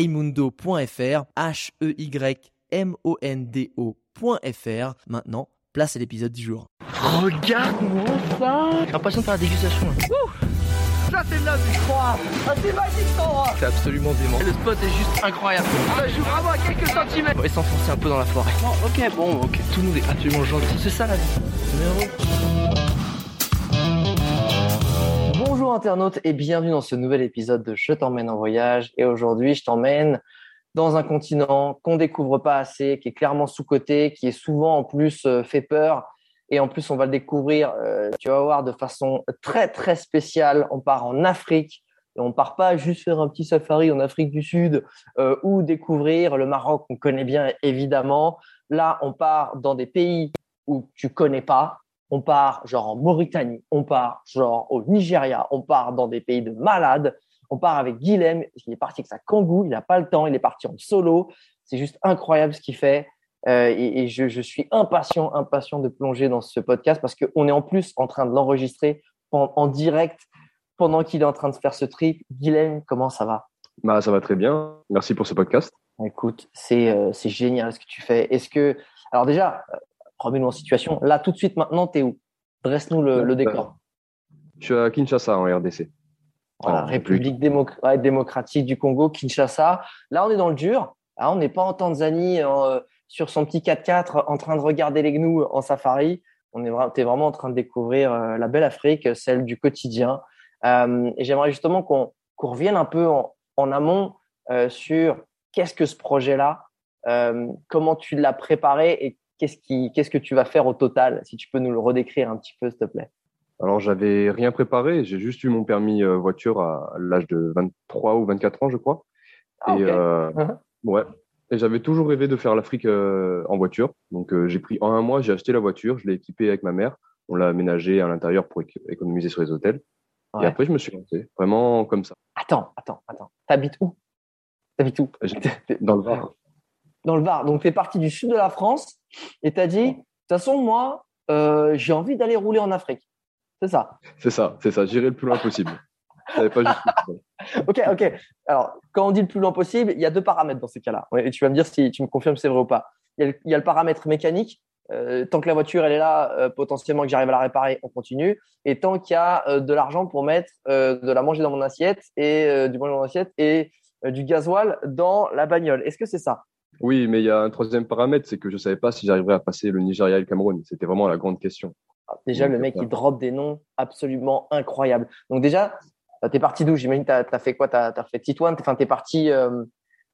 heymundo.fr, H-E-Y-M-O-N-D-O.fr. Maintenant, place à l'épisode du jour. Regarde-moi ça J'ai l'impression de faire la dégustation. là. Ça c'est de la vie, je crois. Ah, c'est magique cet endroit. C'est absolument dément. Le spot est juste incroyable. Ça joue vraiment à quelques centimètres. On va s'enfoncer un peu dans la forêt. Bon, ok, bon, ok. Tout nous est absolument gentil. C'est ça la vie. Bonjour internautes et bienvenue dans ce nouvel épisode de Je t'emmène en voyage. Et aujourd'hui, je t'emmène dans un continent qu'on découvre pas assez, qui est clairement sous-coté, qui est souvent en plus euh, fait peur. Et en plus, on va le découvrir, euh, tu vas voir, de façon très très spéciale. On part en Afrique. Et on part pas juste faire un petit safari en Afrique du Sud euh, ou découvrir le Maroc, qu'on connaît bien évidemment. Là, on part dans des pays où tu connais pas. On part genre en Mauritanie, on part genre au Nigeria, on part dans des pays de malades. On part avec Guilhem, il est parti avec sa kangou, il n'a pas le temps, il est parti en solo. C'est juste incroyable ce qu'il fait. Euh, et, et je, je suis impatient, impatient de plonger dans ce podcast parce qu'on est en plus en train de l'enregistrer en, en direct pendant qu'il est en train de faire ce trip. Guilhem, comment ça va? Bah, ça va très bien. Merci pour ce podcast. Écoute, c'est euh, génial ce que tu fais. Est-ce que, alors déjà, remets-nous en situation. Là, tout de suite, maintenant, t'es où? Dresse-nous le, le décor. Je suis à Kinshasa, en RDC. Voilà, En République démoc- ouais, démocratique du Congo, Kinshasa. Là, on est dans le dur. Là, on n'est pas en Tanzanie euh, sur son petit 4x4 en train de regarder les gnous en safari. On est t'es vraiment en train de découvrir euh, la belle Afrique, celle du quotidien. Euh, et j'aimerais justement qu'on qu'on revienne un peu en, en amont euh, sur qu'est-ce que ce projet-là, euh, comment tu l'as préparé et qu'est-ce qui, qu'est-ce que tu vas faire au total. Si tu peux nous le redécrire un petit peu, s'il te plaît? Alors, j'avais rien préparé. J'ai juste eu mon permis euh, voiture à l'âge de 23 ou 24 ans, je crois. Ah, et euh, Mhm. ouais. Et j'avais toujours rêvé de faire l'Afrique euh, en voiture. Donc, euh, j'ai pris en un mois, j'ai acheté la voiture, je l'ai équipée avec ma mère. On l'a aménagée à l'intérieur pour éco- économiser sur les hôtels. Ouais. Et après, je me suis lancé, vraiment comme ça. Attends, attends, attends. T'habites où? T'habites où? Dans le Var. Dans le Var. Donc, t'es parti du sud de la France et t'as dit, de toute façon, moi, euh, j'ai envie d'aller rouler en Afrique. C'est ça. C'est ça, c'est ça. J'irai le plus loin possible. Pas juste. Ok, ok. Alors, quand on dit le plus loin possible, il y a deux paramètres dans ces cas-là. Et tu vas me dire si tu me confirmes si c'est vrai ou pas. Il y a le, il y a le paramètre mécanique. Euh, tant que la voiture elle est là, euh, potentiellement que j'arrive à la réparer, on continue. Et tant qu'il y a euh, de l'argent pour mettre de la manger dans mon assiette et du manger dans mon assiette et du gasoil dans la bagnole. Est-ce que c'est ça? Oui, mais il y a un troisième paramètre, c'est que je savais pas si j'arriverais à passer le Nigeria et le Cameroun. C'était vraiment la grande question. Ah, Déjà, Donc, le mec, ça. il drop des noms absolument incroyables. Donc déjà, euh, t'es parti d'où? J'imagine que t'as as fait quoi? T'as as fait Titouan Enfin, t'es parti. Euh,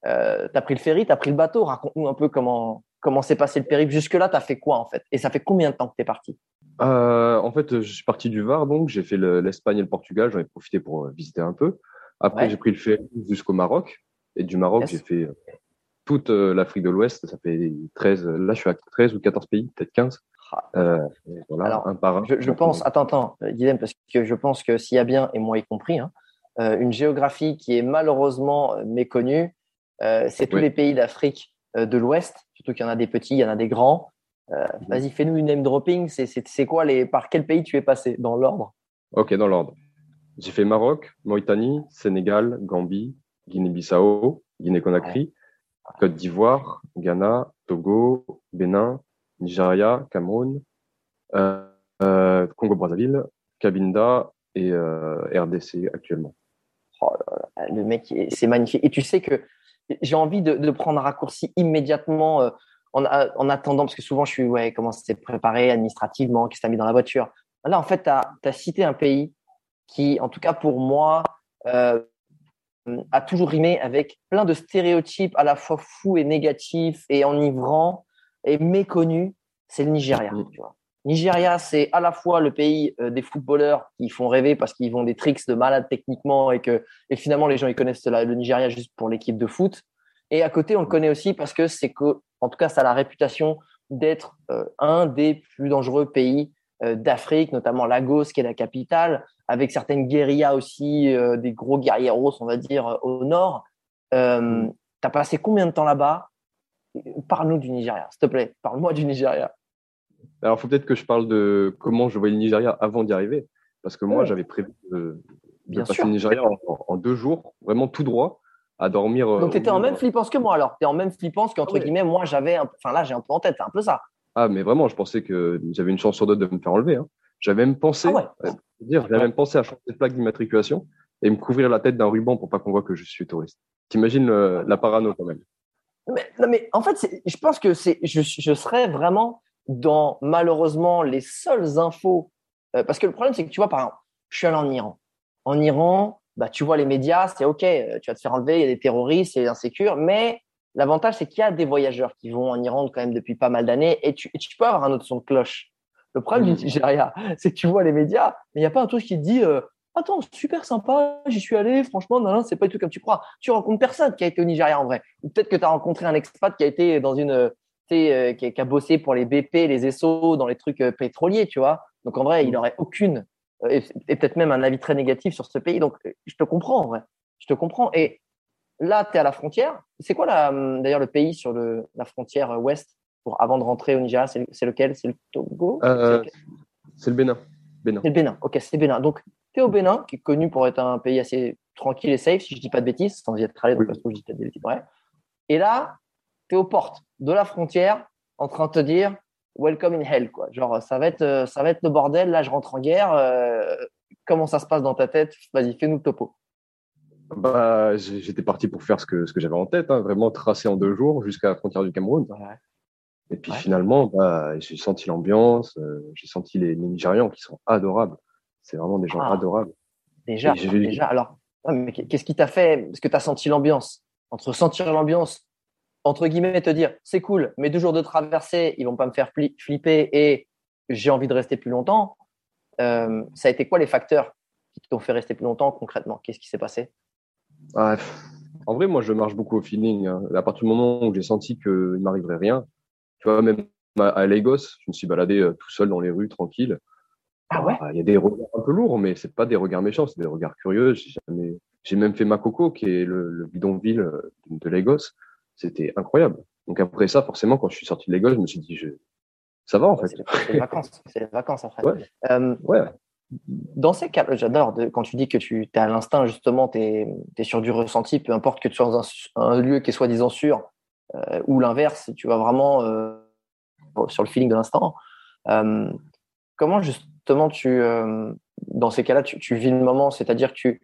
euh, t'as pris le ferry, t'as pris le bateau. Raconte-nous un peu comment comment s'est passé le périple. Jusque là, t'as fait quoi en fait? Et ça fait combien de temps que t'es parti? Euh, en fait, je suis parti du Var, donc j'ai fait le- l'Espagne et le Portugal. J'en ai profité pour euh, visiter un peu. Après, Ouais. j'ai pris le ferry jusqu'au Maroc. Et du Maroc, Yes. j'ai fait euh, toute euh, l'Afrique de l'Ouest. Ça fait 13. Là, je suis à 13 ou 14 pays, peut-être 15. Ah, Euh, voilà, Alors, un par un. Je, pense, euh, attends, attends, Guilhem, parce que je pense que s'il y a bien, et moi y compris, hein, une géographie qui est malheureusement méconnue, euh, c'est tous Oui. les pays d'Afrique de l'Ouest, surtout qu'il y en a des petits, il y en a des grands. Euh, Mhm. Vas-y, fais-nous une name dropping. C'est quoi les, par quel pays tu es passé dans l'ordre? Ok, dans l'ordre. J'ai fait Maroc, Mauritanie, Sénégal, Gambie, Guinée-Bissau, Guinée-Conakry, Côte d'Ivoire, Ghana, Togo, Bénin, Nigeria, Cameroun, euh, euh, Congo-Brazzaville, Cabinda et euh, RDC actuellement. Oh Le mec, est- c'est magnifique. Et tu sais que j'ai envie de, prendre un raccourci immédiatement en, en attendant, parce que souvent je suis, ouais, comment c'était préparé administrativement, qu'est-ce mis dans la voiture? Là, en fait, tu as, cité un pays qui, en tout cas pour moi, a toujours rimé avec plein de stéréotypes à la fois fous et négatifs et enivrants et méconnus. C'est le Nigeria. Mm. Tu vois. Nigeria, c'est à la fois le pays euh, des footballeurs qui font rêver parce qu'ils vont des tricks de malades techniquement et que et finalement les gens ils connaissent le Nigeria juste pour l'équipe de foot. Et à côté, on le connaît aussi parce que c'est que, en tout cas, ça a la réputation d'être euh, un des plus dangereux pays euh, d'Afrique, notamment Lagos, qui est la capitale, avec certaines guérillas aussi, des gros guerrieros, on va dire, au nord. Euh, tu as passé combien de temps là-bas? Parle-nous du Nigeria, s'il te plaît. Parle-moi du Nigeria. Alors, il faut peut-être que je parle de comment je voyais le Nigeria avant d'y arriver. Parce que moi, j'avais prévu de, passer le Nigeria en, deux jours, vraiment tout droit, à dormir. Donc, tu étais en même flippance que moi alors. Tu es en même flippance qu'entre guillemets, moi, j'avais. Enfin, là, j'ai un peu en tête, c'est un peu ça. Ah, mais vraiment, je pensais que j'avais une chance sur deux de me faire enlever. Hein. J'avais même pensé, ah dire, j'avais même pensé à changer de plaque d'immatriculation et me couvrir la tête d'un ruban pour pas qu'on voit que je suis touriste. T'imagines la parano quand même. Mais, non, mais en fait, je pense que c'est, je, je serais vraiment dans malheureusement les seules infos. Euh, parce que le problème, c'est que tu vois, par exemple, je suis allé en Iran. En Iran, bah, tu vois les médias, c'est OK, euh, tu vas te faire enlever, il y a des terroristes, c'est insécure. Mais l'avantage, c'est qu'il y a des voyageurs qui vont en Iran quand même depuis pas mal d'années et tu, tu, peux avoir un autre son de cloche. Le problème du Nigeria, c'est que tu vois les médias, mais il n'y a pas un truc qui te dit euh, Attends, super sympa, j'y suis allé, franchement, non, non, c'est pas du tout comme tu crois. Tu rencontres personne qui a été au Nigeria en vrai. Ou peut-être que tu as rencontré un expat qui a été dans une, euh, qui, a bossé pour les BP, les SO, dans les trucs euh, pétroliers, tu vois. Donc en vrai, il n'aurait aucune, euh, et, peut-être même un avis très négatif sur ce pays. Donc je te comprends en vrai. Je te comprends. Et là, tu es à la frontière. C'est quoi d'ailleurs le pays sur le, la frontière ouest pour avant de rentrer au Nigeria C'est lequel? C'est le Togo? C'est le Bénin. Bénin. C'est le Bénin. Ok, c'est Bénin. Donc tu es au Bénin, qui est connu pour être un pays assez tranquille et safe, si je dis pas de bêtises, sans y être allé, donc je dis peut-être des bêtises. Et là, tu es aux portes de la frontière en train de te dire welcome in hell quoi. Genre ça va être euh, ça va être le bordel, là je rentre en guerre. Euh, comment ça se passe dans ta tête? Vas-y, fais-nous le topo. Bah, j'étais parti pour faire ce que ce que j'avais en tête, hein, vraiment tracer en deux jours jusqu'à la frontière du Cameroun. Et puis finalement, bah, j'ai senti l'ambiance, euh, j'ai senti les, Nigérians qui sont adorables. C'est vraiment des gens ah. adorables. Déjà, déjà. Alors, mais qu'est-ce qui t'a fait Est-ce que tu as senti l'ambiance? Entre sentir l'ambiance entre guillemets, te dire c'est cool, mais deux jours de traversée, ils vont pas me faire flipper et j'ai envie de rester plus longtemps. Euh, ça a été quoi les facteurs qui t'ont fait rester plus longtemps concrètement? Qu'est-ce qui s'est passé? Ah, En vrai, moi, je marche beaucoup au feeling. Hein. À partir du moment où j'ai senti qu'il ne m'arriverait rien, tu vois, même à Lagos, je me suis baladé euh, tout seul dans les rues, tranquille. Ah ouais? Il y a des regards un peu lourds, mais c'est pas des regards méchants, c'est des regards curieux. J'ai même fait Makoko, qui est le, bidonville euh, de Lagos c'était incroyable. Donc après ça, forcément, quand je suis sorti de l'école, je me suis dit, je... ça va en fait. C'est les vacances, c'est les vacances en fait. Ouais. Euh, ouais. Dans ces cas, j'adore quand tu dis que tu es à l'instinct, justement, tu es, sur du ressenti, peu importe que tu sois dans un, lieu qui est soi-disant sûr, euh, ou l'inverse, tu vas vraiment euh, sur le feeling de l'instant. Euh, comment justement tu, dans ces cas-là, tu, vis le moment, c'est-à-dire que tu,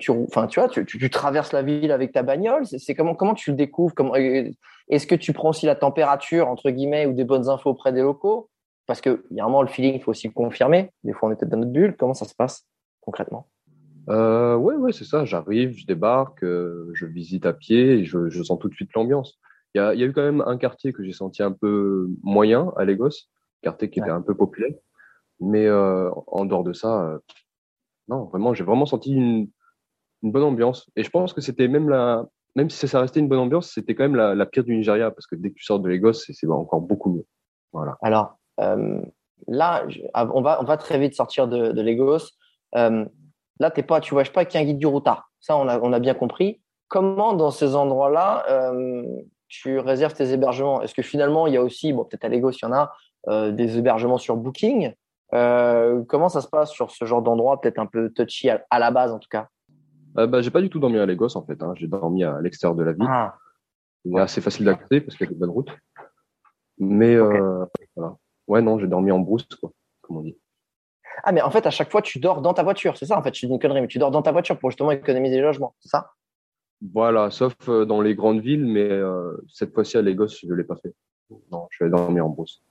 tu, vois, tu, traverses la ville avec ta bagnole. C'est comment, comment tu le découvres Est-ce que tu prends aussi la température, entre guillemets, ou des bonnes infos auprès des locaux Parce qu'il y a un moment, le feeling, il faut aussi le confirmer. Des fois, on est peut-être dans notre bulle. Comment ça se passe concrètement? Euh, Ouais, ouais, c'est ça. J'arrive, je débarque, euh, je visite à pied et je, je sens tout de suite l'ambiance. Il y a, y a, eu quand même un quartier que j'ai senti un peu moyen à Lagos, quartier qui était un peu populaire. Mais euh, en dehors de ça, non, vraiment, j'ai vraiment senti une, une bonne ambiance. Et je pense que c'était même la, même si ça restait une bonne ambiance, c'était quand même la, la, pire du Nigeria parce que dès que tu sors de Lagos, c'est encore beaucoup mieux. Voilà. Alors euh, là, on va on va très vite sortir de, de Lagos. Euh, là, t'es pas, tu voyages pas qu'un guide du routard. Ça, on a on a bien compris. Comment dans ces endroits-là, euh, tu réserves tes hébergements? Est-ce que finalement, il y a aussi, bon, peut-être à Lagos, il y en a euh, des hébergements sur Booking? Euh, comment ça se passe sur ce genre d'endroit, peut-être un peu touchy à, à la base en tout cas? Euh, bah, J'ai pas du tout dormi à Lagos en fait. Hein. J'ai dormi à l'extérieur de la ville. Ah. C'est assez facile d'accéder parce qu'il y a une bonne route. Mais euh, voilà. Ouais, non, j'ai dormi en brousse, quoi, comme on dit. Ah, mais en fait, à chaque fois, tu dors dans ta voiture, c'est ça En fait, je dis une connerie, mais tu dors dans ta voiture pour justement économiser les logements, c'est ça? Voilà, sauf euh, dans les grandes villes, mais euh, cette fois-ci à Lagos, je ne l'ai pas fait. Non, je vais dormir en brousse.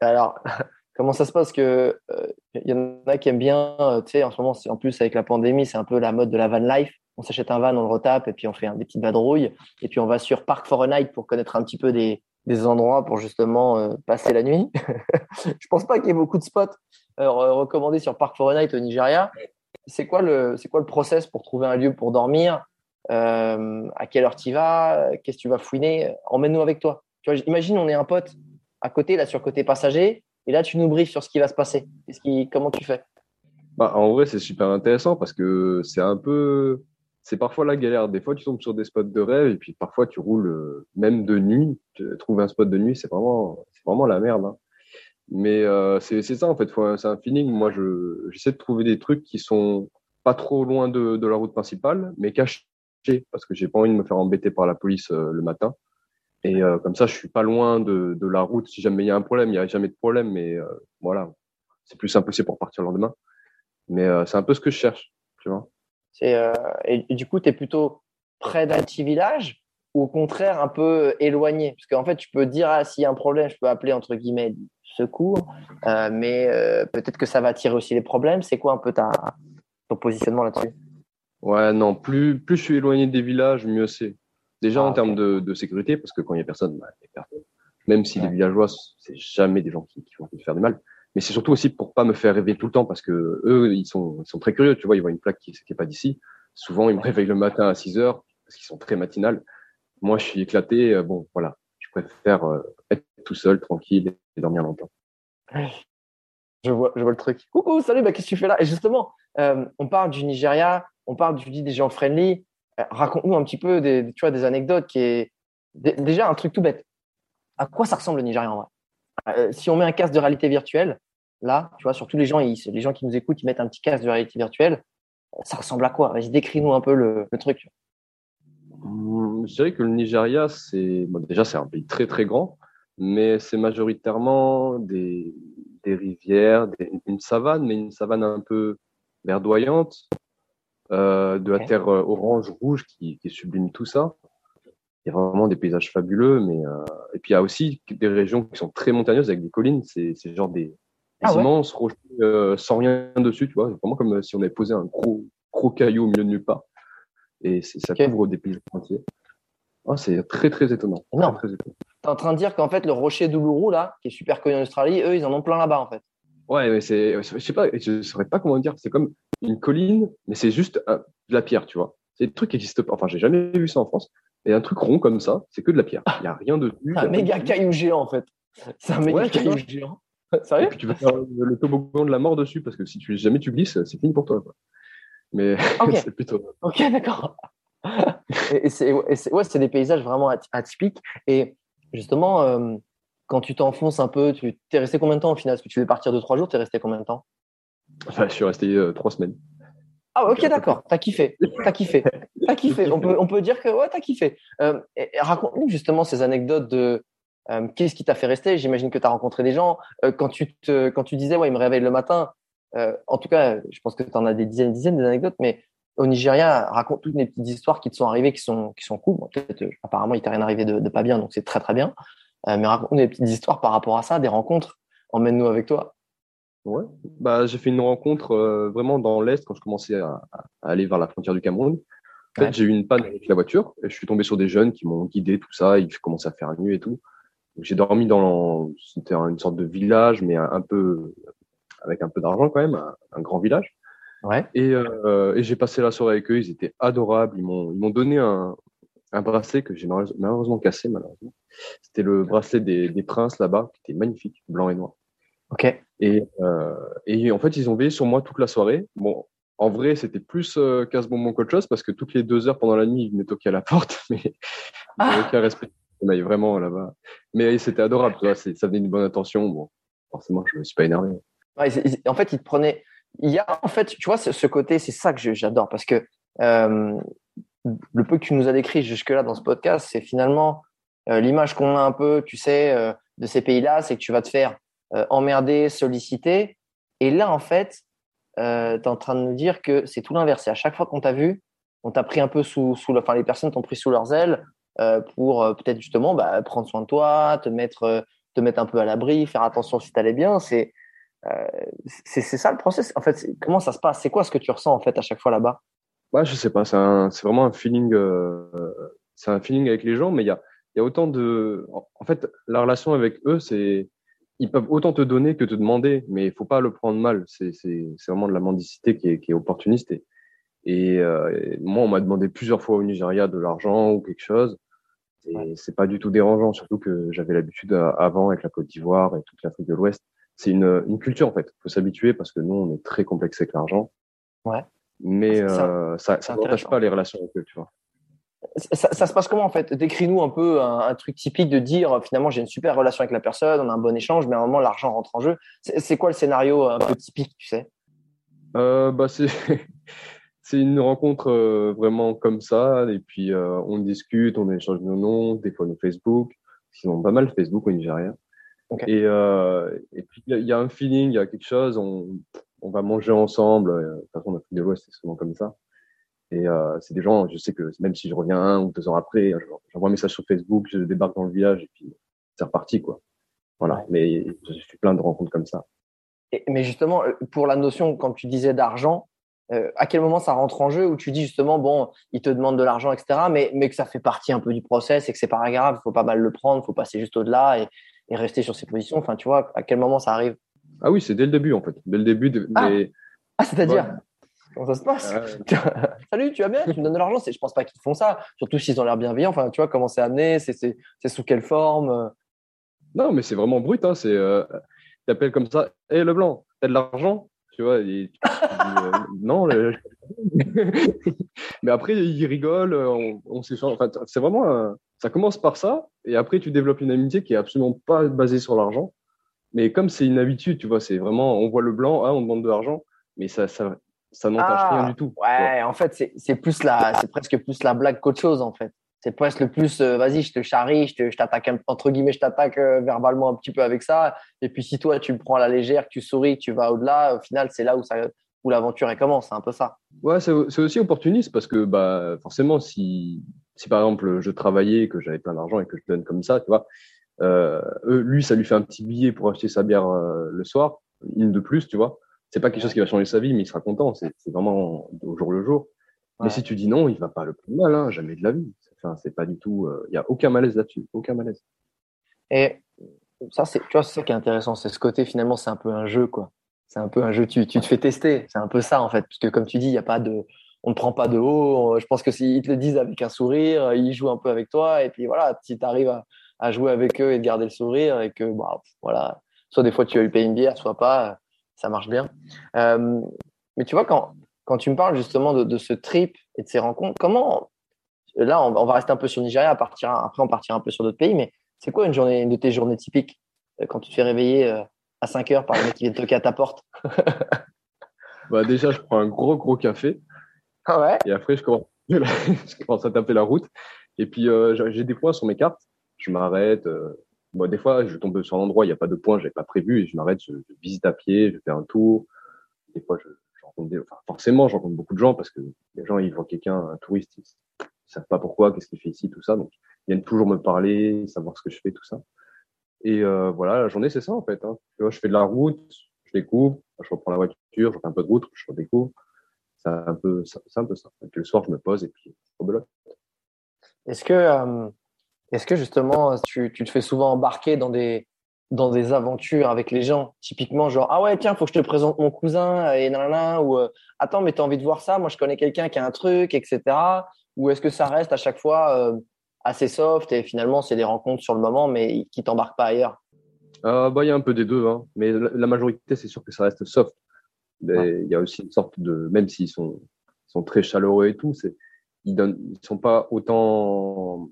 Alors, comment ça se passe que il euh, y en a qui aiment bien, euh, tu sais, en ce moment, en plus avec la pandémie, c'est un peu la mode de la van life. On s'achète un van, on le retape et puis on fait un, des petites vadrouilles et puis on va sur Park for a Night pour connaître un petit peu des, des endroits pour justement euh, passer la nuit. je pense pas qu'il y ait beaucoup de spots euh, recommandés sur Park Fortnite au Nigeria. C'est quoi le c'est quoi le process pour trouver un lieu pour dormir? Euh, À quelle heure tu vas? Qu'est-ce que tu vas fouiner? Emmène-nous avec toi. Tu vois, imagine on est un pote à côté là sur côté passager et là tu nous briefes sur ce qui va se passer. ce qui, comment tu fais? Bah, en vrai c'est super intéressant parce que c'est un peu c'est parfois la galère. Des fois, tu tombes sur des spots de rêve et puis parfois, tu roules euh, même de nuit. Trouver un spot de nuit, c'est vraiment, c'est vraiment la merde. Hein. Mais euh, c'est ça, en fait. C'est un feeling. Moi, je, j'essaie de trouver des trucs qui sont pas trop loin de, la route principale, mais cachés parce que j'ai pas envie de me faire embêter par la police euh, le matin. Et comme ça, je suis pas loin de, la route. Si jamais il y a un problème, il y a jamais de problème. Mais voilà, c'est plus simple aussi pour partir le lendemain. Mais c'est un peu ce que je cherche, tu vois. Euh, et, du coup, tu es plutôt près d'un petit village ou au contraire un peu éloigné? Parce qu'en fait, tu peux dire, ah, s'il y a un problème, je peux appeler entre guillemets secours, euh, mais euh, peut-être que ça va attirer aussi les problèmes. C'est quoi un peu ta, ton positionnement là-dessus? Ouais, non, plus, plus je suis éloigné des villages, mieux c'est. Déjà ah, en termes de, de, sécurité, parce que quand il n'y a personne, bah, il y a personne. Même si les villageois, c'est jamais des gens qui, qui vont te faire du mal mais c'est surtout aussi pour pas me faire rêver tout le temps parce que eux, ils sont, ils sont très curieux. Tu vois, ils voient une plaque qui n'est pas d'ici. Souvent, ils me réveillent le matin à 6 heures parce qu'ils sont très matinales. Moi, je suis éclaté. Euh, bon, voilà, je préfère euh, être tout seul, tranquille et dormir longtemps. Je vois, je vois le truc. Coucou, salut, bah, qu'est-ce que tu fais là? Et justement, euh, on parle du Nigeria, on parle, du dis, des gens friendly. Raconte-nous un petit peu des, tu vois, des anecdotes qui est déjà un truc tout bête. À quoi ça ressemble le Nigeria en vrai? Euh, si on met un casque de réalité virtuelle, là, tu vois, surtout les gens, les gens qui nous écoutent, ils mettent un petit casque de réalité virtuelle. Ça ressemble à quoi? Vas-y, décris-nous un peu le, truc. Mmh, je dirais que le Nigeria, c'est déjà c'est un pays très très grand, mais c'est majoritairement des, rivières, une savane, mais une savane un peu verdoyante, euh, de la terre euh, orange rouge qui, qui sublime tout ça il y a vraiment des paysages fabuleux. Mais euh, et puis il y a aussi des régions qui sont très montagneuses avec des collines. C'est c'est genre des, ah immenses rochers euh, sans rien dessus, tu vois. Vraiment comme si on avait posé un gros gros caillou au milieu de nulle part. Et ça couvre des paysages entiers. Oh, c'est très très étonnant. Non. Tu es en train de dire qu'en fait le rocher d'Uluru là, qui est super connu en Australie, eux ils en ont plein là-bas en fait. Ouais, mais c'est, je sais pas, je saurais pas comment dire. C'est comme une colline, mais c'est juste de la pierre, tu vois. C'est des trucs qui existent pas. Enfin, j'ai jamais vu ça en France. Et un truc rond comme ça, c'est que de la pierre. Il n'y a rien dessus. un méga caillou géant, en fait. C'est un méga caillou géant. Sérieux Et puis tu vas faire le toboggan de la mort dessus, parce que si tu, jamais tu glisses, c'est fini pour toi. Quoi. Mais c'est plutôt. Ok, d'accord. et c'est ouais, des paysages vraiment atypiques. Et justement, euh, quand tu t'enfonces un peu, tu es resté combien de temps au final? Est-ce que tu veux partir de trois jours Tu es resté combien de temps? Enfin, Je suis resté euh, trois semaines. Ah, ok, d'accord. T'as kiffé. T'as kiffé. T'as kiffé. On peut, on peut dire que ouais, t'as kiffé. Euh, Raconte-nous justement ces anecdotes de euh, qu'est-ce qui t'a fait rester? J'imagine que tu as rencontré des gens. Euh, quand, tu te, quand tu disais, ouais, il me réveille le matin. Euh, en tout cas, je pense que tu en as des dizaines, dizaines d'anecdotes, mais au Nigeria, raconte toutes les petites histoires qui te sont arrivées, qui sont, qui sont cool. euh, apparemment, il t'est rien arrivé de, de, pas bien, donc c'est très, très bien. Euh, mais raconte-nous des petites histoires par rapport à ça, des rencontres. Emmène-nous avec toi. Ouais, bah, j'ai fait une rencontre euh, vraiment dans l'Est quand je commençais à, à, aller vers la frontière du Cameroun. En fait, j'ai eu une panne avec la voiture et je suis tombé sur des jeunes qui m'ont guidé, tout ça. Il commençait à faire nuit et tout. J'ai dormi dans, c'était une sorte de village, mais un, peu, avec un peu d'argent quand même, un, grand village. Ouais. Et, euh, et j'ai passé la soirée avec eux. Ils étaient adorables. Ils m'ont, ils m'ont donné un, un bracelet que j'ai malheureusement cassé, malheureusement. C'était le bracelet des, des princes là-bas, qui était magnifique, blanc et noir. Ok. Et, euh, et en fait, ils ont veillé sur moi toute la soirée. Bon, en vrai, c'était plus euh, casse-bonbon qu'autre chose parce que toutes les deux heures pendant la nuit, ils venaient toquer à la porte, mais ah. aucun respect. On vraiment là-bas. Mais c'était adorable, tu vois, ça venait d'une bonne intention. Bon, forcément, je me suis pas énervé. en fait, ils te prenaient. Il y a, en fait, tu vois, ce, côté, c'est ça que j'adore parce que euh, le peu que tu nous as décrit jusque-là dans ce podcast, c'est finalement euh, l'image qu'on a un peu, tu sais, de ces pays-là, c'est que tu vas te faire euh, emmerder, solliciter. Et là, en fait, euh, tu es en train de nous dire que c'est tout l'inverse. À chaque fois qu'on t'a vu, on t'a pris un peu sous, sous enfin, les personnes t'ont pris sous leurs ailes euh, pour euh, peut-être justement bah, prendre soin de toi, te mettre, te mettre un peu à l'abri, faire attention si t'allais bien. C'est, c'est, c'est ça le process. En fait, comment ça se passe? C'est quoi ce que tu ressens en fait à chaque fois là-bas? Ouais, je sais pas. C'est, c'est vraiment un feeling. c'est un feeling avec les gens, mais il y a il y a autant de. En fait, la relation avec eux, c'est. Ils peuvent autant te donner que te demander, mais il faut pas le prendre mal. C'est vraiment de la mendicité qui est, qui est opportuniste. Et, et euh, moi, on m'a demandé plusieurs fois au Nigeria de l'argent ou quelque chose. Et c'est pas du tout dérangeant, surtout que j'avais l'habitude euh, avant avec la Côte d'Ivoire et toute l'Afrique de l'Ouest. C'est une, une culture en fait. Il faut s'habituer parce que nous, on est très complexé avec l'argent. Ouais. Mais euh, ça, ça n'empêche pas les relations avec eux, tu vois. Ça, ça, se passe comment en fait? Décris-nous un peu un, un, truc typique de dire finalement j'ai une super relation avec la personne, on a un bon échange, mais à un moment l'argent rentre en jeu. C'est quoi le scénario un peu typique, tu sais? Euh, bah c'est une rencontre euh, vraiment comme ça et puis euh, on discute, on échange nos noms, des fois nos Facebook, sinon pas mal Facebook au Nigeria. Okay. Et, euh, et puis il y, a un feeling, il y a quelque chose, on, on va manger ensemble. De toute façon, en Afrique de l'Ouest, c'est souvent comme ça. Et euh, c'est des gens, je sais que même si je reviens un ou deux ans après, j'envoie un message sur Facebook, je débarque dans le village et puis c'est reparti, quoi. Voilà. Mais je suis plein de rencontres comme ça. Et, mais justement, pour la notion, quand tu disais d'argent, euh, à quel moment ça rentre en jeu où tu dis justement, bon, ils te demandent de l'argent, etc., mais, mais que ça fait partie un peu du process et que c'est pas grave, il faut pas mal le prendre, il faut passer juste au-delà et, et rester sur ses positions. Enfin, tu vois, à quel moment ça arrive? Ah oui, c'est dès le début, en fait. Dès le début. De, ah, mais... ah c'est-à-dire? Ouais. Comment ça se passe euh... Salut, tu vas bien? Tu me donnes de l'argent? Je pense pas qu'ils font ça, surtout s'ils ont l'air bienveillants. Enfin, tu vois, comment c'est amené? C'est sous quelle forme? Non, mais c'est vraiment brut. Hein. C'est, euh, t'appelles comme ça. Hé, hey, Leblanc, t'as de l'argent? Tu vois et tu dis, euh, Non. Le... mais après, ils rigolent. On, on s'échange. Enfin, c'est vraiment. Un... Ça commence par ça, et après, tu développes une amitié qui est absolument pas basée sur l'argent. Mais comme c'est une habitude, tu vois, c'est vraiment, on voit le blanc, ah, on demande de l'argent, mais ça, ça, ça n'entache ah, rien du tout. Ouais, en fait, c'est plus la, c'est presque plus la blague qu'autre chose, en fait. C'est presque le plus, euh, vas-y, je te charrie, je t'attaque, entre guillemets, je t'attaque euh, verbalement un petit peu avec ça. Et puis, si toi, tu me prends à la légère, tu souris, tu vas au-delà, au final, c'est là où ça, où l'aventure commence. C'est un peu ça. Ouais, c'est aussi opportuniste parce que, bah, forcément, si, si par exemple, je travaillais, que j'avais plein d'argent et que je donne comme ça, tu vois, euh, lui, ça lui fait un petit billet pour acheter sa bière le soir, une de plus, tu vois c'est pas quelque chose qui va changer sa vie, mais il sera content. C'est vraiment au jour le jour. Ouais. Mais si tu dis non, il va pas le prendre mal, hein, jamais de la vie. Enfin, c'est pas du tout. Il euh, y a aucun malaise là-dessus, aucun malaise. Et ça, c'est, tu vois, c'est ça qui est intéressant, c'est ce côté finalement, c'est un peu un jeu, quoi. C'est un peu un jeu. Tu, tu te fais tester. C'est un peu ça en fait, parce que comme tu dis, il y a pas de, on ne prend pas de haut. Je pense que s'ils te le disent avec un sourire, ils jouent un peu avec toi, et puis voilà, si tu arrives à, à, jouer avec eux et de garder le sourire, et que bah, voilà, soit des fois tu vas lui payer une bière, soit pas ça marche bien. Euh, mais tu vois, quand, quand tu me parles justement de, de, ce trip et de ces rencontres, comment, là, on, on va rester un peu sur Nigeria, partir, après on partira un peu sur d'autres pays, mais c'est quoi une journée, une de tes journées typiques euh, quand tu te fais réveiller euh, à 5 heures par le mec qui vient toquer à ta porte? Bah Déjà, je prends un gros, gros café. Ah ouais? Et après, je commence, je commence à taper la route. Et puis, euh, j'ai des points sur mes cartes. Je m'arrête. Euh, Bon, des fois, je tombe sur un endroit, il n'y a pas de point, j'avais pas prévu, et je m'arrête, je, je, visite à pied, je fais un tour. Des fois, je, je rencontre des, forcément, je rencontre beaucoup de gens parce que les gens, ils voient quelqu'un, un touriste, ils, ils savent pas pourquoi, qu'est-ce qu'il fait ici, tout ça. Donc, ils viennent toujours me parler, savoir ce que je fais, tout ça. Et euh, voilà, la journée, c'est ça en fait. Hein. Je fais de la route, je découvre, je reprends la voiture, je fais un peu de route, je redécouvre. C'est un peu, c'est un peu ça. Et puis le soir, je me pose et puis je rebelote. Est-ce que euh est-ce que justement, tu, tu, te fais souvent embarquer dans des, dans des aventures avec les gens? Typiquement, genre, ah ouais, tiens, faut que je te présente mon cousin, et nanana, ou euh, attends, mais t'as envie de voir ça? Moi, je connais quelqu'un qui a un truc, etc. Ou est-ce que ça reste à chaque fois euh, assez soft et finalement, c'est des rencontres sur le moment, mais qui t'embarquent pas ailleurs? Euh, bah, Il y a un peu des deux, hein. mais la, la majorité, c'est sûr que ça reste soft. Mais il y a aussi une sorte de, même s'ils sont, sont très chaleureux et tout, c'est, ils donnent, ils sont pas autant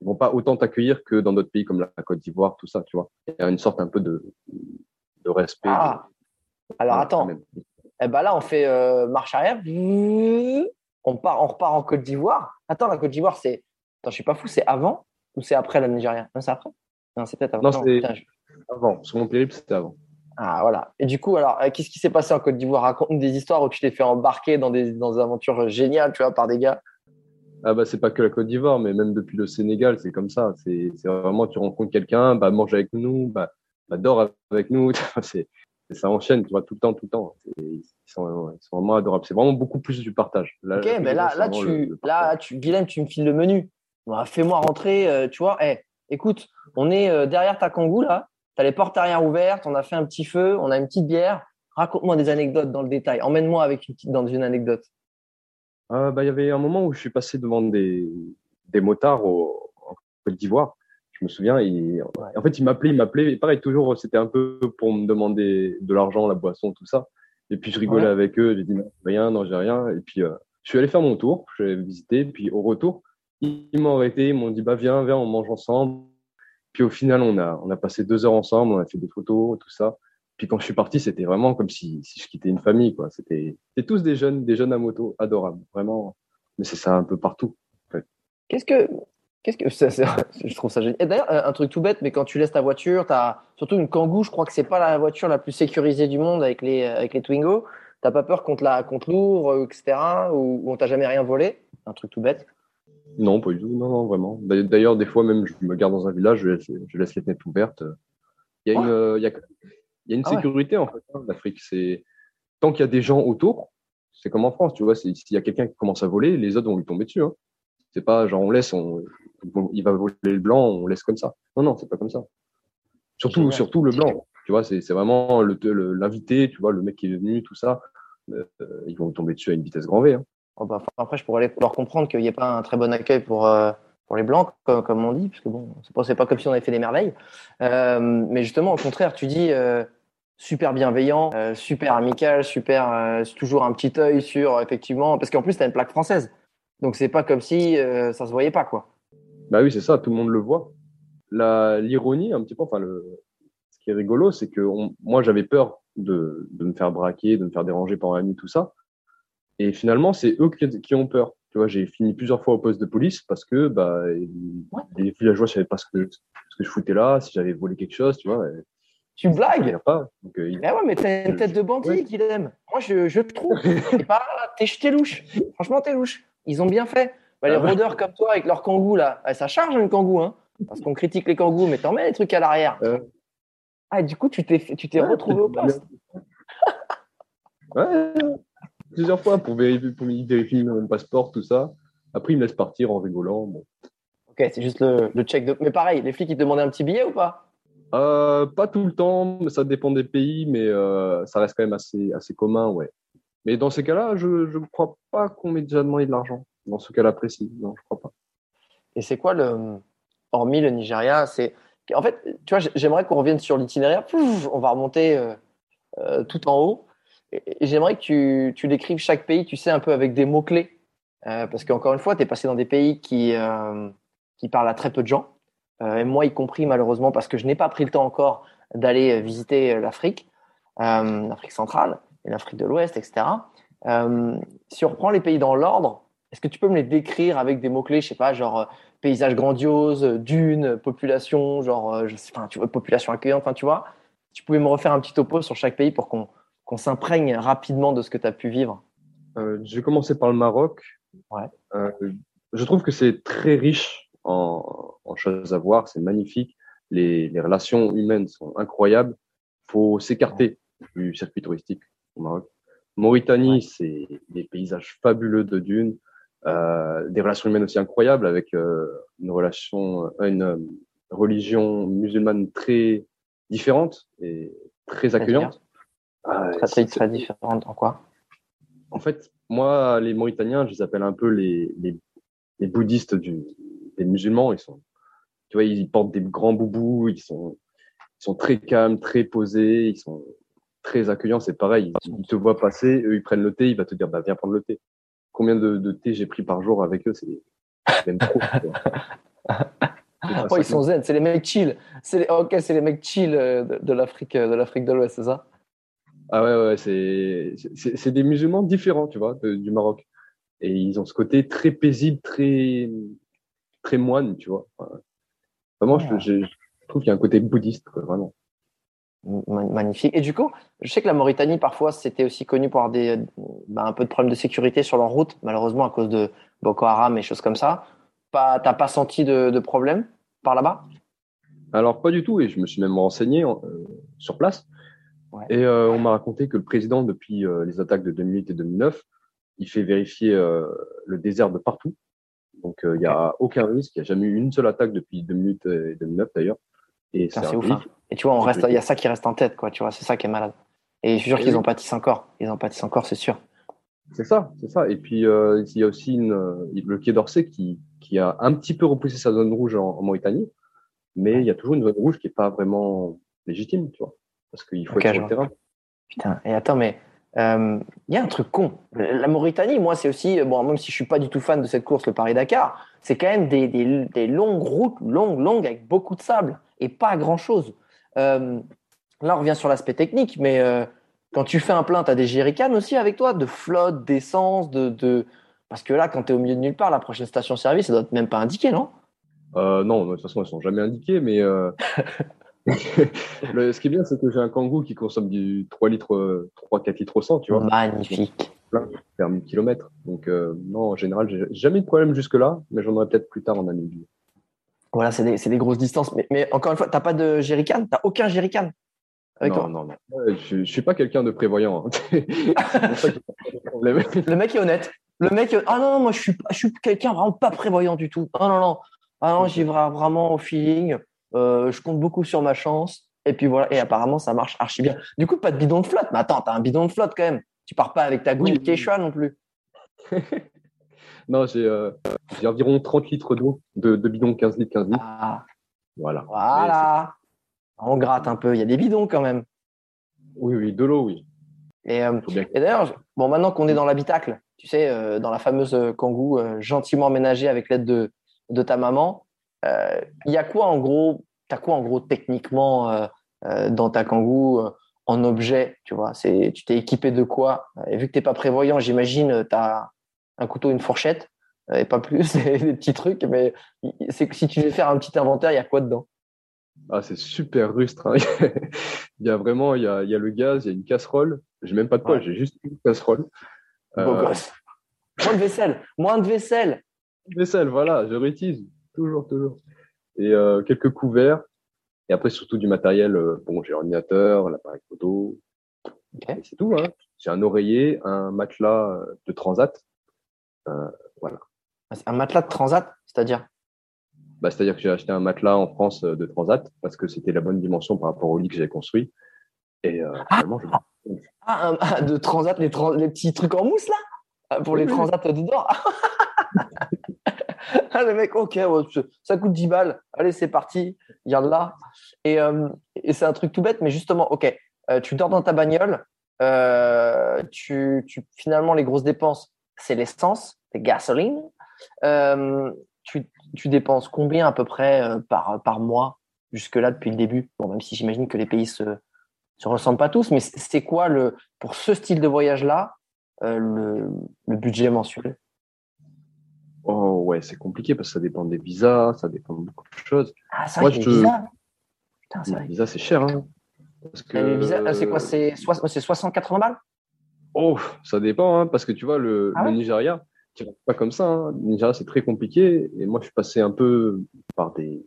ils vont pas autant t'accueillir que dans d'autres pays comme la Côte d'Ivoire, tout ça, tu vois. Il y a une sorte un peu de, de respect. Ah. De... Alors ouais, attends. Eh ben là, on fait euh, marche arrière. On part, on repart en Côte d'Ivoire. Attends, la Côte d'Ivoire, c'est. Attends, je suis pas fou. C'est avant ou c'est après la Nigeria? Non, c'est après. Non, c'est peut-être avant. Non, c'est je... avant. Sur mon périple, c'était avant. Ah voilà. Et du coup, alors, euh, qu'est-ce qui s'est passé en Côte d'Ivoire? Raconte des histoires où tu t'es fait embarquer dans des, dans des aventures géniales, tu vois, par des gars. Ah bah c'est pas que la Côte d'Ivoire, mais même depuis le Sénégal, c'est comme ça. C'est vraiment tu rencontres quelqu'un, bah mange avec nous, bah, bah dors avec nous. c'est ça enchaîne, tu vois, tout le temps, tout le temps. Ils sont, ils sont vraiment adorables. C'est vraiment beaucoup plus du partage. Là, ok, mais là, là tu, là, tu, Guilhem, tu me files le menu. Bah, Fais-moi rentrer, euh, tu vois. Eh, écoute, on est euh, derrière ta kangou là. Tu as les portes arrière ouvertes, on a fait un petit feu, on a une petite bière. Raconte-moi des anecdotes dans le détail. Emmène-moi avec une petite, dans une anecdote. Euh, bah, il y avait un moment où je suis passé devant des, des motards au, en Côte d'Ivoire. Je me souviens, et, en fait, ils m'appelaient, ils m'appelaient. Et pareil, toujours, c'était un peu pour me demander de l'argent, la boisson, tout ça. Et puis, je rigolais Ouais. avec eux. J'ai dit, rien, non, j'ai rien. Et puis, euh, je suis allé faire mon tour. Je suis allé visiter. Puis, au retour, ils ils m'ont arrêté. Ils m'ont dit, bah, viens, viens, on mange ensemble. Puis, au final, on a, on a passé deux heures ensemble. On a fait des photos, tout ça. Puis, quand je suis parti, c'était vraiment comme si, si je quittais une famille, quoi. C'était, c'était tous des jeunes, des jeunes à moto, adorables. Vraiment. Mais c'est ça un peu partout. Qu'est-ce que. Qu'est-ce que ça, je trouve ça génial. Et d'ailleurs, un truc tout bête, mais quand tu laisses ta voiture, tu as surtout une Kangoo, je crois que c'est pas la voiture la plus sécurisée du monde avec les, avec les Twingo. T'as pas peur contre la contre l'ouvre, euh, etc. Ou, ou on t'a jamais rien volé? Un truc tout bête. Non, pas du tout. Non, non, vraiment. D'ailleurs- des fois, même, je me garde dans un village, je laisse, je laisse les fenêtres ouvertes. Il y a une, il y a, il y a une Ah ouais. sécurité, en fait, hein, l'Afrique. C'est, tant qu'il y a des gens autour, c'est comme en France, tu vois, s'il y a quelqu'un qui commence à voler, les autres vont lui tomber dessus, hein. C'est pas genre, on laisse, on, il va voler le blanc, on laisse comme ça. Non, non, c'est pas comme ça. Surtout, surtout le blanc. Tu vois, c'est, vraiment le, le- l'invité, tu vois, le mec qui est venu, tout ça. Euh, ils vont lui tomber dessus à une vitesse grand V, hein. Oh, bah, après, je pourrais leur comprendre qu'il n'y ait pas un très bon accueil pour, euh, pour les blancs, comme, comme on dit, parce que bon, c'est pas, comme si on avait fait des merveilles. Euh, mais justement, au contraire, tu dis euh, super bienveillant, euh, super amical, super, euh, toujours un petit œil sur, effectivement, parce qu'en plus, tu as une plaque française. Donc, c'est pas comme si euh, ça se voyait pas, quoi. Bah oui, c'est ça, tout le monde le voit. La, l'ironie, un petit peu, enfin, le, ce qui est rigolo, c'est que on- moi, j'avais peur de, de me faire braquer, de me faire déranger pendant la nuit, tout ça. Et finalement, c'est eux qui, qui ont peur. Tu vois, j'ai fini plusieurs fois au poste de police parce que, bah, les villageois savaient pas ce que, ce que je foutais là, si j'avais volé quelque chose, tu vois. et Tu blagues pas. Donc, euh, ouais, mais t'as une tête de bandit, Ouais. Moi, je, je trouve. T'es pas, t'es, louche. Franchement, t'es louche. Ils ont bien fait. Bah, les Ah ouais. rôdeurs comme toi avec leurs kangous, là, ah, ça charge une kangou, hein. Parce qu'on critique les kangous, mais t'en mets les trucs à l'arrière. Euh. Ah, et du coup, tu t'es, tu t'es Ouais, retrouvé au poste. Ouais, plusieurs fois pour vérifier, pour ils vérifient mon passeport, tout ça. Après, ils me laissent partir en rigolant. Bon. Ok, c'est juste le, le check de. Mais pareil, les flics, ils te demandaient un petit billet ou pas? Euh, pas tout le temps, mais ça dépend des pays, mais euh, ça reste quand même assez, assez commun, ouais. Mais dans ces cas-là, je ne crois pas qu'on m'ait déjà demandé de l'argent. Dans ce cas-là précis, non, je crois pas. Et c'est quoi le. Hormis le Nigeria, c'est. En fait, tu vois, j'aimerais qu'on revienne sur l'itinéraire. On va remonter euh, tout en haut. J'aimerais que tu, tu décrives chaque pays, tu sais, un peu avec des mots-clés. Parce qu'encore une fois, tu es passé dans des pays qui, qui parlent à très peu de gens. Euh, et moi, y compris, malheureusement, parce que je n'ai pas pris le temps encore d'aller visiter euh, l'Afrique, euh, l'Afrique centrale et l'Afrique de l'Ouest, etc. Euh, si on reprend les pays dans l'ordre, est-ce que tu peux me les décrire avec des mots-clés, je sais pas, genre euh, paysage grandiose, euh, dunes, population, genre, euh, je sais pas, tu vois, population accueillante, enfin, tu vois. Tu pouvais me refaire un petit topo sur chaque pays pour qu'on s'imprègne rapidement de ce que tu as pu vivre. Euh, je vais commencer par le Maroc. Ouais. Euh, je trouve que c'est très riche en, en choses à voir, c'est magnifique. Les, les relations humaines sont incroyables. faut s'écarter du circuit touristique au Maroc. Mauritanie, c'est des paysages fabuleux de dunes, euh, des relations humaines aussi incroyables avec euh, une relation, euh, une euh, religion musulmane très différente et très accueillante. Ah, Très, très différente en quoi? En fait, moi, les Mauritaniens, je les appelle un peu les, les, les bouddhistes du, des musulmans. Ils sont, tu vois, ils portent des grands boubous, ils sont, ils sont très calmes, très posés, ils sont très accueillants. C'est pareil, ils te voient passer, eux, ils prennent le thé, ils vont te dire, bah, viens prendre le thé. Combien de, de thé j'ai pris par jour avec eux, c'est même trop. Oh, ils sont zen, c'est les mecs chill. C'est les... Ok, c'est les mecs chill euh, de, de l'Afrique euh, de l'Afrique de l'Ouest, c'est ça? Ah ouais, ouais, c'est, c'est, c'est des musulmans différents, tu vois, de- du Maroc. Et ils ont ce côté très paisible, très, très moine, tu vois. Enfin, Vraiment, je, je, je trouve qu'il y a un côté bouddhiste, quoi, vraiment. Ma- Magnifique. Et du coup, je sais que la Mauritanie, parfois, c'était aussi connu pour avoir des, bah, un peu de problèmes de sécurité sur leur route, malheureusement, à cause de Boko Haram et choses comme ça. Pas, t'as pas senti de, de problème par là-bas? Alors, pas du tout, et je me suis même renseigné euh, sur place. Ouais. Et euh, on m'a raconté que le président, depuis euh, les attaques de 2008 et 2009, il fait vérifier le désert de partout. Donc, il n'y a aucun risque. Il n'y a jamais eu une seule attaque depuis 2 minutes et 2009 d'ailleurs. Et c'est ouf. hein. Et tu vois, on reste, il y a ça qui reste en tête, quoi. Tu vois, c'est ça qui est malade. Et je suis sûr Oui, qu'ils en pâtissent encore. Ils en pâtissent encore, c'est sûr. C'est ça, c'est ça. Et puis euh, il y a aussi une, euh, le Quai d'Orsay qui, qui a un petit peu repoussé sa zone rouge en, en Mauritanie, mais il y a toujours une zone rouge qui est pas vraiment légitime, tu vois, parce qu'il faut être sur le terrain. Putain. Et attends, mais euh, il y a un truc con. La Mauritanie, moi, c'est aussi, bon, même si je suis pas du tout fan de cette course, le Paris-Dakar, c'est quand même des, des, des longues routes, longues, longues, avec beaucoup de sable et pas grand chose. Euh, là, on revient sur l'aspect technique, mais euh, quand tu fais un plein, tu as des jerrycans aussi avec toi, de flotte, d'essence, de, de. Parce que là, quand tu es au milieu de nulle part, la prochaine station-service, ça doit être même pas indiqué, non? Euh, non, de toute façon, elles sont jamais indiquées, mais euh, le, ce qui est bien, c'est que j'ai un Kangoo qui consomme du 3 litres, euh, 3-4 litres au 100, tu vois, Magnifique. faire 1000 km. Donc euh, non, en général, j'ai jamais eu de problème jusque-là, mais j'en aurai peut-être plus tard en Namibie. Voilà, c'est des, des grosses distances. Mais, mais encore une fois, t'as pas de jerrycan? T'as aucun jerrycan avec non, non, non, Ouais, Je, je suis pas quelqu'un de prévoyant. hein. ça que. Le mec est honnête. Le mec, euh, ah non, non, moi je suis, pas- je suis quelqu'un vraiment pas prévoyant du tout. Ah non, non. Ah non, j'y vais vraiment au feeling. Euh, je compte beaucoup sur ma chance. Et puis voilà. Et apparemment, ça marche archi bien. Du coup, pas de bidon de flotte. Mais attends, t'as un bidon de flotte quand même. Tu pars pas avec ta gouille Oui. de Quechua non plus. Non, j'ai euh, environ 30 litres d'eau, de, de bidon 15 litres, 15 litres. Ah, Voilà. voilà. On gratte un peu. Il y a des bidons quand même. Oui, oui, de l'eau, oui. Et, euh. Et d'ailleurs, bon, maintenant qu'on est dans l'habitacle, tu sais, euh, dans la fameuse Kangoo euh, gentiment aménagée avec l'aide de, de ta maman, il y a quoi en gros, t'as quoi en gros techniquement euh, euh, dans ta Kangoo euh, en objet, tu vois? C'est, tu t'es équipé de quoi? Et vu que t'es pas prévoyant, j'imagine, tu as un couteau, une fourchette euh, et pas plus, des petits trucs. Mais c'est que si tu veux faire un petit inventaire, il y a quoi dedans? Ah, c'est super rustre. hein. il y a vraiment, il y a, il y a le gaz, il y a une casserole. J'ai même pas de poêle, Ouais. j'ai juste une casserole. Beau Euh, gosse. Moins de vaisselle, moins de vaisselle. vaisselle, voilà, je réutilise. Toujours, toujours. Et euh, quelques couverts. Et après, surtout du matériel. euh, bon, j'ai l'ordinateur, l'appareil photo. C'est tout. Hein. J'ai un oreiller, un matelas euh, de transat. Un matelas de transat, c'est-à-dire? Bah, C'est-à-dire que j'ai acheté un matelas en France de transat parce que c'était la bonne dimension par rapport au lit que j'avais construit. Et euh, finalement, je- Ah, un- ah, de transat, les, trans- les petits trucs en mousse là? Ah, Pour les transats dedans Ah, le mec, ok, ça- coûte 10 balles. Allez, c'est parti, regarde là. Et, euh, et c'est un truc tout bête, mais justement, ok, euh, tu dors dans ta bagnole, euh, tu, finalement, les grosses dépenses, c'est l'essence, c'est gasoline. Euh, tu, tu dépenses combien à peu près par, par mois jusque-là depuis le début? Bon, même si j'imagine que les pays se, se ressemblent pas tous, mais c'est quoi le pour ce style de voyage-là le, le budget mensuel? Oh ouais, c'est compliqué parce que ça dépend des visas, ça dépend de beaucoup de choses. Ah, c'est Moi, les je te- visas. Putain, c'est Les vrai. visas, c'est cher. Hein, parce que... Les visas, euh, c'est quoi C'est soix- c'est 60-80 balles? Oh, ça dépend, hein, parce que tu vois, le, Ah ouais? Le Nigeria, tu vas pas comme ça. Hein. Le Nigeria, c'est très compliqué. Et moi, je suis passé un peu par des,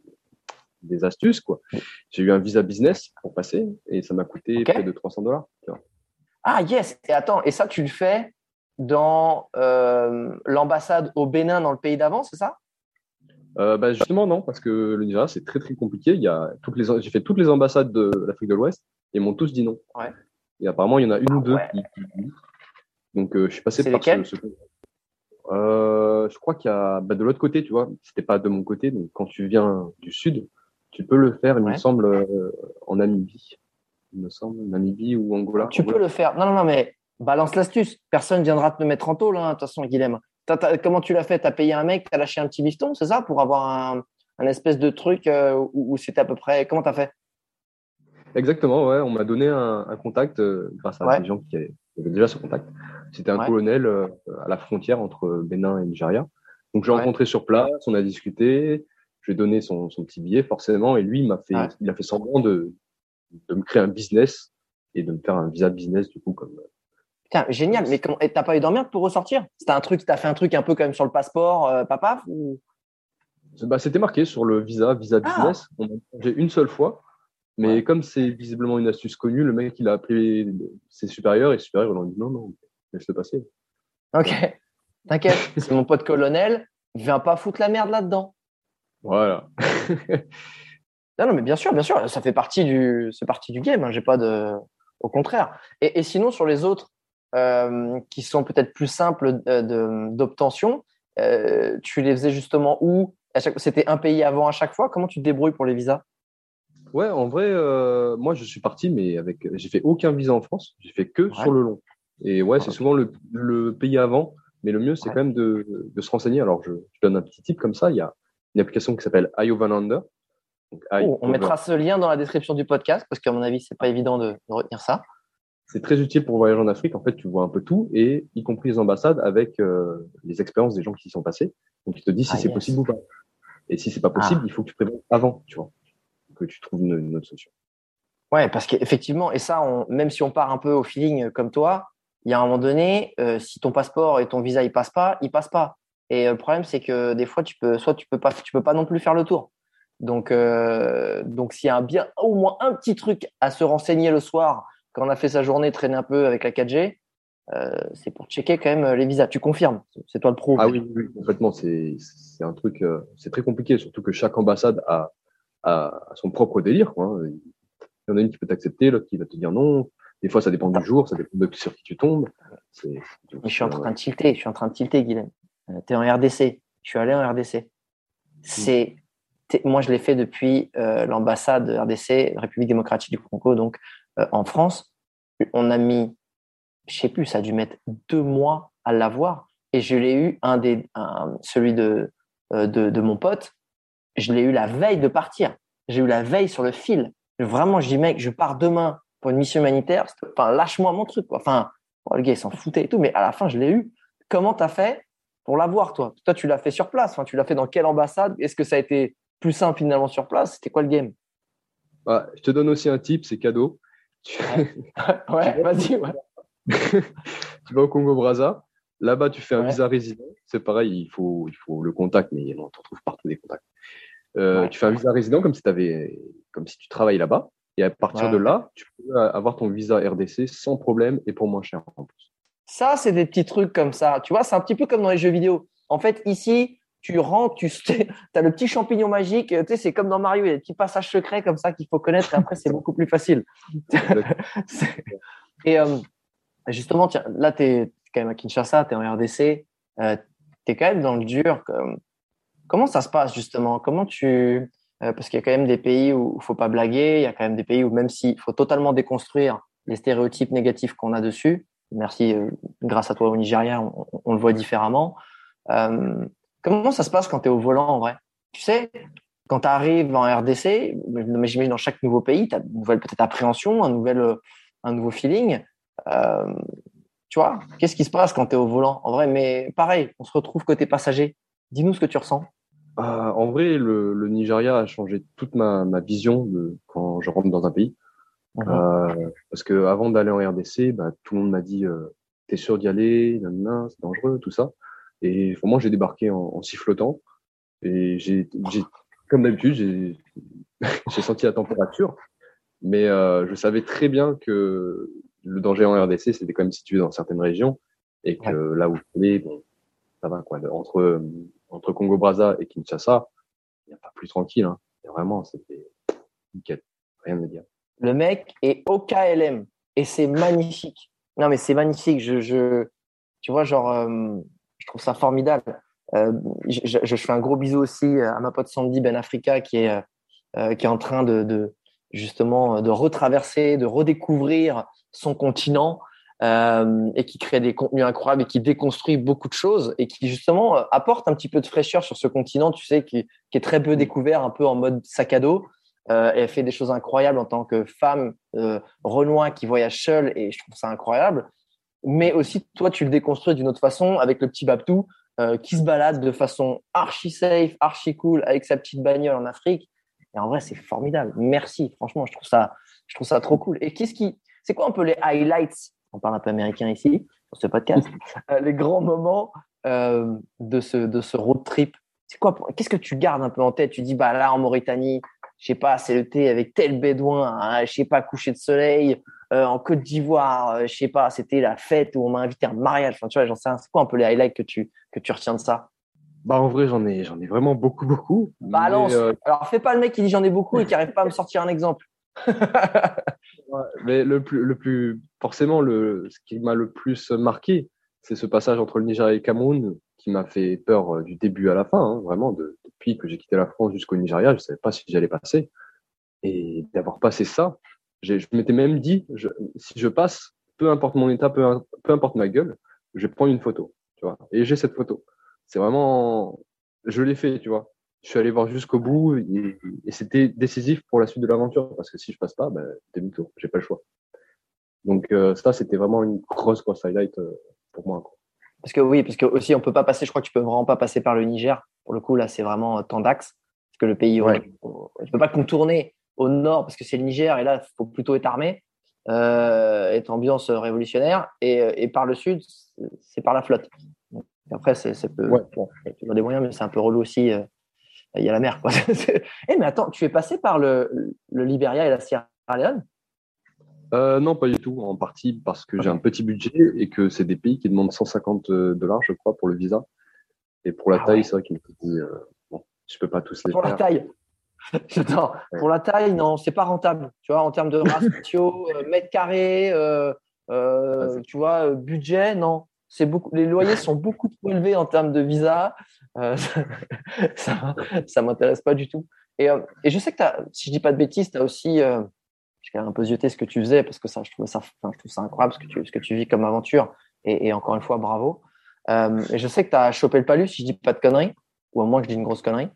des astuces, quoi. J'ai eu un visa business pour passer et ça m'a coûté près de 300 dollars. Ah, yes Et attends, et ça, tu le fais dans euh, l'ambassade au Bénin, dans le pays d'avant, c'est ça? Euh, bah, justement, non, parce que le Nigeria, c'est très, très compliqué. Il y a toutes les, j'ai fait toutes les ambassades de l'Afrique de l'Ouest et ils m'ont tous dit non. Ouais. Et apparemment, il y en a une Ah ou deux ouais. qui, qui. Donc, euh, je suis passé par ce, ce- je crois qu'il y a, bah, de l'autre côté, tu vois, c'était pas de mon côté. Donc, quand tu viens du sud, tu peux le faire, il Ouais. me semble, en Namibie. Il me semble, Namibie ou Angola. Tu peux le faire. Non, non, non, mais balance l'astuce. Personne viendra te mettre en tôle, hein, de toute façon, Guilhem. Comment tu l'as fait? T'as payé un mec, t'as lâché un petit bifton, c'est ça Pour avoir un, un espèce de truc euh, où, où c'était à peu près. Comment t'as fait? Exactement, ouais. On m'a donné un, un contact euh, grâce à Ouais. des gens qui avaient, qui avaient déjà ce contact. C'était un Ouais. colonel euh, à la frontière entre Bénin et Nigeria. Donc j'ai Ouais. rencontré sur place, on a discuté. Je lui ai donné son, son petit billet forcément, et lui il m'a fait, il a fait semblant de, de me créer un business et de me faire un visa business du coup comme. Putain, génial. Mais comment- t'as pas eu d'emmerde pour ressortir? C'était un truc, t'as fait un truc un peu quand même sur le passeport, euh, papa ou... Bah, c'était marqué sur le visa, visa Ah. business. On m'a changé une seule fois. Mais Ouais. comme c'est visiblement une astuce connue, le mec il a appelé ses supérieurs et les supérieurs ils ont dit non, non, laisse-le passer. Ok. T'inquiète, c'est mon pote colonel. viens pas foutre la merde là-dedans. Voilà. non, non, mais bien sûr, bien sûr, ça fait partie du, c'est partie du game. Hein, J'ai pas de, au contraire. Et, et, sinon sur les autres qui sont peut-être plus simples d'obtention, euh, tu les faisais justement où? C'était un pays avant à chaque fois? Comment tu te débrouilles pour les visas? Ouais, en vrai, euh, moi je suis parti, mais avec, j'ai fait aucun visa en France. J'ai fait que sur le long. Et ouais, c'est souvent le, le, pays avant. Mais le mieux, c'est quand même de, de, se renseigner. Alors, je, je, donne un petit tip comme ça. Il y a une application qui s'appelle IOVANANDER. Oh, on mettra ce lien dans la description du podcast parce qu'à mon avis, c'est pas évident de, de retenir ça. C'est très utile pour voyager en Afrique. En fait, tu vois un peu tout, et y compris les ambassades avec euh, les expériences des gens qui y sont passés. Donc, il te dit si ah, c'est possible ou pas. Et si c'est pas possible, ah. il faut que tu prévois avant, tu vois, que tu trouves une, une autre solution. Ouais, parce qu'effectivement, et ça, on, même si on part un peu au feeling comme toi, il y a un moment donné, euh, si ton passeport et ton visa il passe pas, il passe pas. Et euh, le problème, c'est que des fois, tu peux, soit tu peux pas, tu peux pas non plus faire le tour. Donc, euh, donc s'il y a un bien, au moins un petit truc à se renseigner le soir quand on a fait sa journée, traîner un peu avec la 4G, euh, c'est pour checker quand même les visas. Tu confirmes? C'est toi le pro. Ah oui, oui complètement. C'est un truc, euh, c'est très compliqué, surtout que chaque ambassade a, a, son propre délire. Quoi. Hein. Il y en a une qui peut t'accepter, l'autre qui va te dire non. Des fois, ça dépend du jour, ça dépend de sur qui tu tombes. je suis en train de tilter, je suis en train de tilter, Guilhem. Euh, tu es en RDC. Je suis allé en RDC. C'est, moi, je l'ai fait depuis euh, l'ambassade RDC, République démocratique du Congo, donc euh, en France. On a mis, je sais plus, ça a dû mettre deux mois à l'avoir. Et je l'ai eu, un des, celui de, de, de mon pote, je l'ai eu la veille de partir. J'ai eu la veille sur le fil. Vraiment, je dis, mec, je pars demain pour une mission humanitaire. Enfin, lâche-moi mon truc. Quoi. Enfin, le gars, il s'en foutait et tout, mais à la fin, je l'ai eu. Comment tu as fait pour l'avoir, toi? Toi, tu l'as fait sur place. Enfin, tu l'as fait dans quelle ambassade? Est-ce que ça a été plus simple finalement sur place? C'était quoi le game? Bah, Je te donne aussi un tip, c'est cadeau. Ouais, vas-y. Ouais. tu vas au Congo-Brazza. Là-bas, tu fais un visa résident. C'est pareil, il faut, il faut le contact, mais on t'en trouve partout des contacts. Euh, tu fais un visa résident comme si, avais, comme si tu travailles là-bas. Et à partir de là, tu peux avoir ton visa RDC sans problème et pour moins cher en plus. Ça, c'est des petits trucs comme ça. Tu vois, c'est un petit peu comme dans les jeux vidéo. En fait, ici, tu rentres, tu as le petit champignon magique. Tu sais, c'est comme dans Mario, il y a des petits passages secrets comme ça qu'il faut connaître. Et après, c'est beaucoup plus facile. et euh, justement, tiens, là, tu es quand même à Kinshasa, tu es en RDC. Euh, tu es quand même dans le dur. Comment ça se passe justement? Comment tu euh, parce qu'il y a quand même des pays où il faut pas blaguer, il y a quand même des pays où même s'il faut totalement déconstruire les stéréotypes négatifs qu'on a dessus, merci, euh, grâce à toi au Nigeria, on, on le voit différemment. Euh, comment ça se passe quand tu es au volant en vrai? Tu sais, quand tu arrives en RDC, j'imagine dans chaque nouveau pays, tu as une nouvelle peut-être appréhension, un, nouvel, un nouveau feeling. Euh, tu vois, qu'est-ce qui se passe quand tu es au volant? En vrai Mais pareil, on se retrouve côté passager. Dis-nous ce que tu ressens. Ah, en vrai, le, le, Nigeria a changé toute ma, ma vision de, quand je rentre dans un pays. Mhm. Euh, parce que avant d'aller en RDC, bah, tout le monde m'a dit euh, "T'es sûr d'y aller? C'est dangereux, tout ça." Et moi, j'ai débarqué en, en, sifflotant. Et j'ai, comme d'habitude, j'ai, j'ai senti la température, mais euh, je savais très bien que le danger en RDC, c'était quand même situé dans certaines régions, et que là où je suis, bon, ça va quoi. Entre entre Congo Brazza et Kinshasa, il n'y a pas plus tranquille. Hein. vraiment, c'était nickel. Rien à dire. Le mec est au KLM et c'est magnifique. Non, mais c'est magnifique. Je, je, tu vois, genre, euh, je trouve ça formidable. Euh, je, fais un gros bisou aussi à ma pote Sandy Ben Africa qui est, euh, qui est en train de, justement de retraverser, de redécouvrir son continent euh, et qui crée des contenus incroyables et qui déconstruit beaucoup de choses et qui justement apporte un petit peu de fraîcheur sur ce continent, tu sais, qui, est très peu découvert, un peu en mode sac à dos. Euh, elle fait des choses incroyables en tant que femme euh, qui voyage seule et je trouve ça incroyable. Mais aussi, toi, tu le déconstruis d'une autre façon avec le petit Babtou euh, qui se balade de façon archi safe, archi cool avec sa petite bagnole en Afrique. Et en vrai, c'est formidable. Merci. Franchement, je trouve ça, je trouve ça trop cool. Et qu'est-ce qui, c'est quoi un peu les highlights? On parle un peu américain ici, sur ce podcast, euh, les grands moments euh, de, ce, de ce road trip. C'est quoi Qu'est-ce que tu gardes un peu en tête? Tu dis, bah là, en Mauritanie, je sais pas, c'est le thé avec tel bédouin, hein, je sais pas, coucher de soleil. Euh, en Côte d'Ivoire, je sais pas, c'était la fête où on m'a invité à un mariage. Enfin, tu vois, j'en sais C'est quoi un peu les highlights que tu, que tu retiens de ça? Bah en vrai j'en ai j'en ai vraiment beaucoup beaucoup. Mais, euh, Alors fais pas le mec qui dit j'en ai beaucoup et qui arrive pas à me sortir un exemple. mais le plus le plus forcément le ce qui m'a le plus marqué c'est ce passage entre le Nigeria et le Cameroun qui m'a fait peur euh, du début à la fin hein, vraiment de, depuis que j'ai quitté la France jusqu'au Nigeria je savais pas si j'allais passer et d'avoir passé ça je m'étais même dit je, si je passe peu importe mon état peu, peu importe ma gueule je vais prendre une photo tu vois et j'ai cette photo c'est vraiment, je l'ai fait, tu vois. Je suis allé voir jusqu'au bout et, c'était décisif pour la suite de l'aventure parce que si je passe pas, ben, demi-tour, j'ai pas le choix. Donc euh, ça, c'était vraiment une grosse grosse highlight euh, pour moi. Quoi. Parce que oui, parce que aussi on peut pas passer. Je crois que tu peux vraiment pas passer par le Niger. Pour le coup, là, c'est vraiment euh, temps d'axe parce que le pays, ouais. tu peux pas contourner au nord parce que c'est le Niger et là, il faut plutôt être armé, euh, être ambiance révolutionnaire et, et par le sud, c'est par la flotte après, c'est peu. Ouais. Bon, il y a toujours des moyens, mais c'est un peu relou aussi. Euh, il y a la mer. Quoi. eh, mais attends, tu es passé par le, le Liberia et la Sierra Leone? Euh, Non, pas du tout. En partie parce que j'ai un petit budget et que c'est des pays qui demandent 150 euh, dollars, je crois, pour le visa. Et pour la ah taille, c'est vrai qu'il me dit bon, je peux pas tous les pour faire. La taille. Pour la taille, non, c'est pas rentable. Tu vois, en termes de ratio, mètre carré, euh, ah, tu vois, budget, non c'est beaucoup, les loyers sont beaucoup trop élevés en termes de visa. Euh, ça ne m'intéresse pas du tout. Et, euh, et, je sais que as, si je dis pas de bêtises, tu as aussi, euh, j'ai un peu zioté ce que tu faisais parce que ça, je trouve ça, enfin, je trouve ça incroyable ce que tu, ce que tu vis comme aventure. Et, et encore une fois, bravo. Euh, et je sais que tu as chopé le palu, si je dis pas de conneries, ou au moins que je dis une grosse connerie.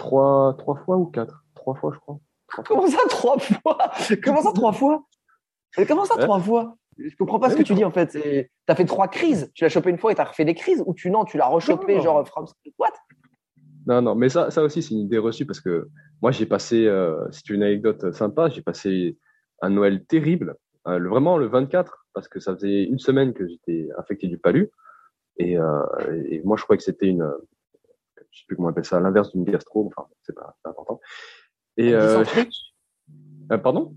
Trois, trois fois ou quatre? Trois fois, je crois. Comment ça, trois fois? Comment ça, trois fois? Comment ça, trois fois? Je comprends pas ce que tu dis en fait. Tu as fait trois crises. Tu l'as chopé une fois et tu as refait des crises ou tu non, tu l'as rechopé genre from what? Non, non, mais ça, ça aussi c'est une idée reçue parce que moi j'ai passé, euh, c'est une anecdote sympa, j'ai passé un Noël terrible, euh, vraiment le 24 parce que ça faisait une semaine que j'étais infecté du palu. Et, euh, et moi je croyais que c'était une, je sais plus comment on appelle ça, l'inverse d'une gastro, enfin c'est pas, pas, important. Et euh, pardon?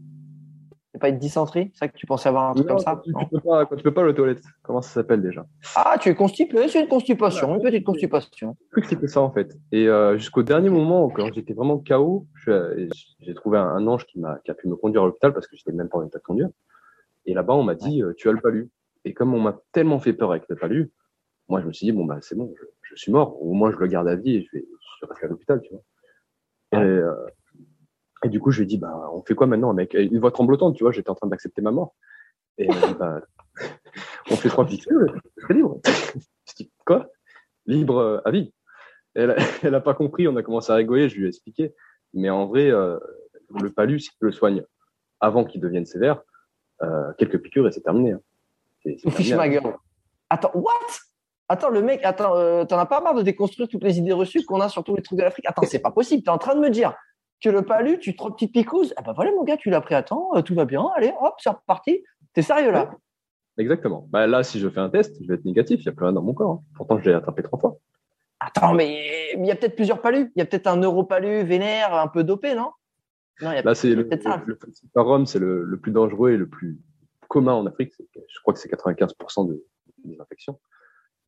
C'est pas une dysenterie C'est ça que tu pensais avoir un truc comme ça? tu, ne peux pas, tu peux pas le toilette. Comment ça s'appelle déjà? Ah, tu es constipé, c'est une constipation, une petite constipation. Je que c'était ça en fait. Et euh, jusqu'au dernier moment, quand j'étais vraiment KO, j'ai trouvé un, ange qui, m'a, qui a pu me conduire à l'hôpital parce que j'étais même pas en état de conduire. Et là-bas, on m'a dit, euh, tu as le palu. Et comme on m'a tellement fait peur avec le palu, moi je me suis dit, bon, bah c'est bon, je, suis mort. Au moins, je le garde à vie et je vais, je rester à l'hôpital, tu vois. Et, euh, et du coup, je lui ai dit, bah, on fait quoi maintenant, mec? Une voix tremblotante, tu vois, j'étais en train d'accepter ma mort. Et elle dit, bah, on fait trois piqûres, c'est libre. je dis, quoi? Libre euh, à vie. Elle, elle a pas compris, on a commencé à rigoler, je lui ai expliqué. Mais en vrai, euh, le palu, si tu le soignes avant qu'il devienne sévère, euh, quelques piqûres et c'est terminé. Hein. C'est, ma gueule. Attends, what? Attends, le mec, attends, euh, t'en as pas marre de déconstruire toutes les idées reçues qu'on a sur tous les trucs de l'Afrique? Attends, c'est pas possible. T'es en train de me dire que le palu, tu trois petites picouses. Ah bah voilà, mon gars, tu l'as pris à temps, euh, tout va bien, allez, hop, c'est reparti. T'es sérieux là? Exactement. Bah, là, si je fais un test, je vais être négatif, il n'y a plus rien dans mon corps. Hein. Pourtant, je l'ai attrapé trois fois. Attends, mais il y a peut-être plusieurs palus. Il y a peut-être un neuropalu vénère, un peu dopé, non? Non, il y a Là, c'est le, le, c'est le, plus dangereux et le plus commun en Afrique. Je crois que c'est 95% de, des infections.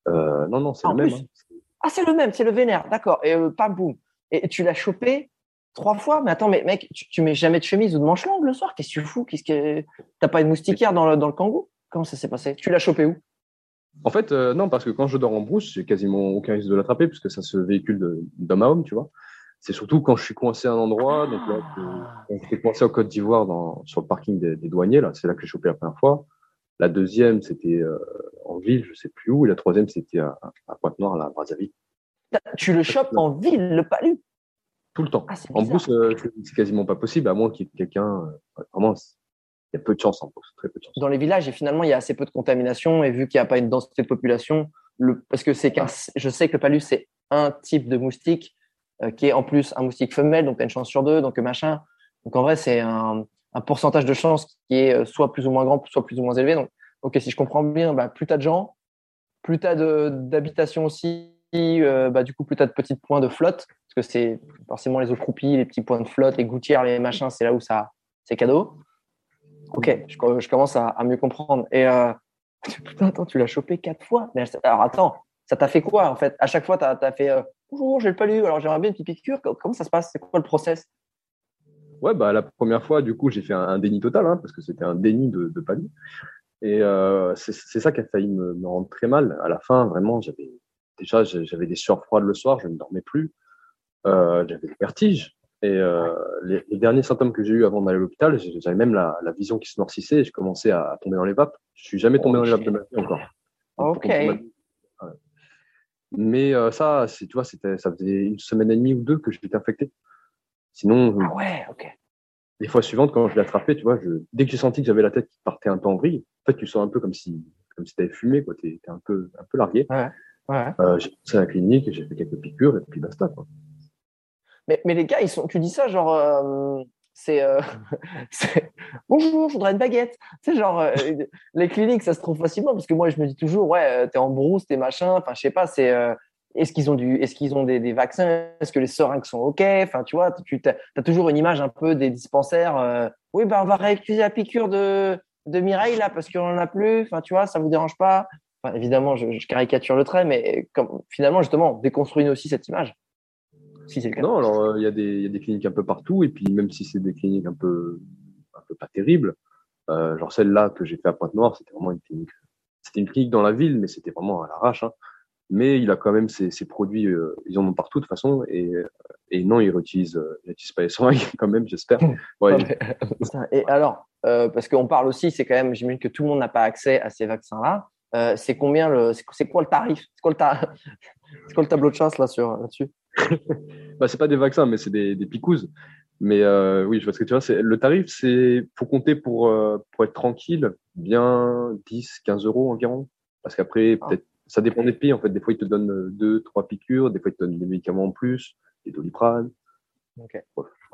Euh, non, non, c'est le même. Hein. Ah, c'est le même, c'est le vénère, d'accord. Et euh, pam, boum. Et tu l'as chopé Trois fois Mais attends, mais mec, tu, mets jamais de chemise ou de manche longue le soir? Qu'est-ce que tu fous? Qu'est-ce que t'as pas une moustiquaire dans le, dans le kangou? Comment ça s'est passé? Tu l'as chopé où? En fait, euh, non, parce que quand je dors en brousse, j'ai quasiment aucun risque de l'attraper puisque ça se véhicule d'homme à homme, tu vois. C'est surtout quand je suis coincé à un endroit, donc là, quand j'étais coincé en Côte d'Ivoire sur le parking des, douaniers, là, c'est là que j'ai chopé la première fois. La deuxième, c'était euh, en ville, je sais plus où, et la troisième, c'était à, Pointe-Noire, là, à Brazzaville. Tu le chopes en ville, le palu tout le temps. Ah, en brousse, euh, c'est quasiment pas possible, à moins qu'il y ait quelqu'un. Euh, vraiment, il y a peu de chance en brousse, très peu de chance. Dans les villages, et finalement, il y a assez peu de contamination, et vu qu'il n'y a pas une densité de population, le, parce que c'est qu'un, je sais que le palus, c'est un type de moustique euh, qui est en plus un moustique femelle, donc tu as une chance sur deux, donc machin. Donc en vrai, c'est un, un, pourcentage de chance qui est soit plus ou moins grand, soit plus ou moins élevé. Donc, ok, si je comprends bien, bah, plus tu as de gens, plus tu as d'habitations aussi, euh, bah, du coup, plus tu as de petits points de flotte, parce que c'est forcément les eaux croupies, les petits points de flotte, les gouttières, les machins, c'est là où ça, c'est cadeau. Ok, je, commence à, mieux comprendre. Et euh, putain, attends, tu l'as chopé quatre fois. Alors attends, ça t'a fait quoi en fait? À chaque fois, tu as, fait euh, bonjour, j'ai le palu, alors j'aimerais bien une petite piqûre. Comment ça se passe? C'est quoi le process? Ouais, bah la première fois, du coup, j'ai fait un, déni total hein, parce que c'était un déni de, de palu. Et euh, c'est ça qui a failli me, me, rendre très mal. À la fin, vraiment, j'avais déjà j'avais des sueurs froides le soir, je ne dormais plus, euh, j'avais des vertiges. Et euh, les, les, derniers symptômes que j'ai eu avant d'aller à l'hôpital, j'avais même la, la, vision qui se noircissait et je commençais à, tomber dans les vapes. Je suis jamais tombé dans les vapes de ma vie encore. Ok. Mais euh, ça, tu vois, c'était, ça faisait une semaine et demie ou deux que j'étais infecté. Sinon, ah ouais, ok. Les fois suivantes, quand je l'ai attrapé, tu vois, je, dès que j'ai senti que j'avais la tête qui partait un peu en vrille, en fait, tu sens un peu comme si, comme si t'avais fumé, quoi. T'es, un peu, un peu largué. Ouais. ouais. Euh, j'ai passé à la clinique, j'ai fait quelques piqûres et puis basta, quoi. Mais, mais les gars, ils sont, tu dis ça genre, euh, c'est euh, bonjour, je voudrais une baguette. Genre, les cliniques, ça se trouve facilement parce que moi, je me dis toujours, ouais, t'es en brousse, t'es machin. Enfin, je sais pas, c'est est-ce qu'ils ont du, est-ce qu'ils ont des, des vaccins, est-ce que les seringues sont ok. Enfin, tu vois, tu as, toujours une image un peu des dispensaires. oui, bah, on va réaccuser la piqûre de de Mireille là parce qu'on en a plus. Enfin, tu vois, ça vous dérange pas Évidemment, je, caricature le trait, mais finalement, justement, déconstruire aussi cette image. Non, alors il y, a des, cliniques un peu partout, et puis même si c'est des cliniques un peu, un peu pas terribles, euh, genre celle-là que j'ai fait à Pointe-Noire, c'était vraiment une clinique. C'était une clinique dans la ville, mais c'était vraiment à l'arrache. Hein. Mais il a quand même ses, ses produits, euh, ils en ont partout de toute façon, et, et non, ils réutilisent, euh, ils n'utilisent pas les seringues quand même, j'espère. Ouais, et alors, euh, parce qu'on parle aussi, c'est quand même, j'imagine que tout le monde n'a pas accès à ces vaccins-là. Euh, c'est combien le, c'est quoi le tarif? C'est quoi le, ta... quoi le tableau de chasse là sur là-dessus? Bah, c'est pas des vaccins, mais c'est des, des picouses. Mais euh, oui, je vois ce que tu vois. C'est, le tarif, c'est faut compter pour, euh, pour être tranquille, bien 10, 15 euros environ. Parce qu'après, ah. peut-être, ça dépend des pays. En fait, des fois, ils te donnent deux, trois piqûres, des fois, ils te donnent des médicaments en plus, des doliprane. Okay.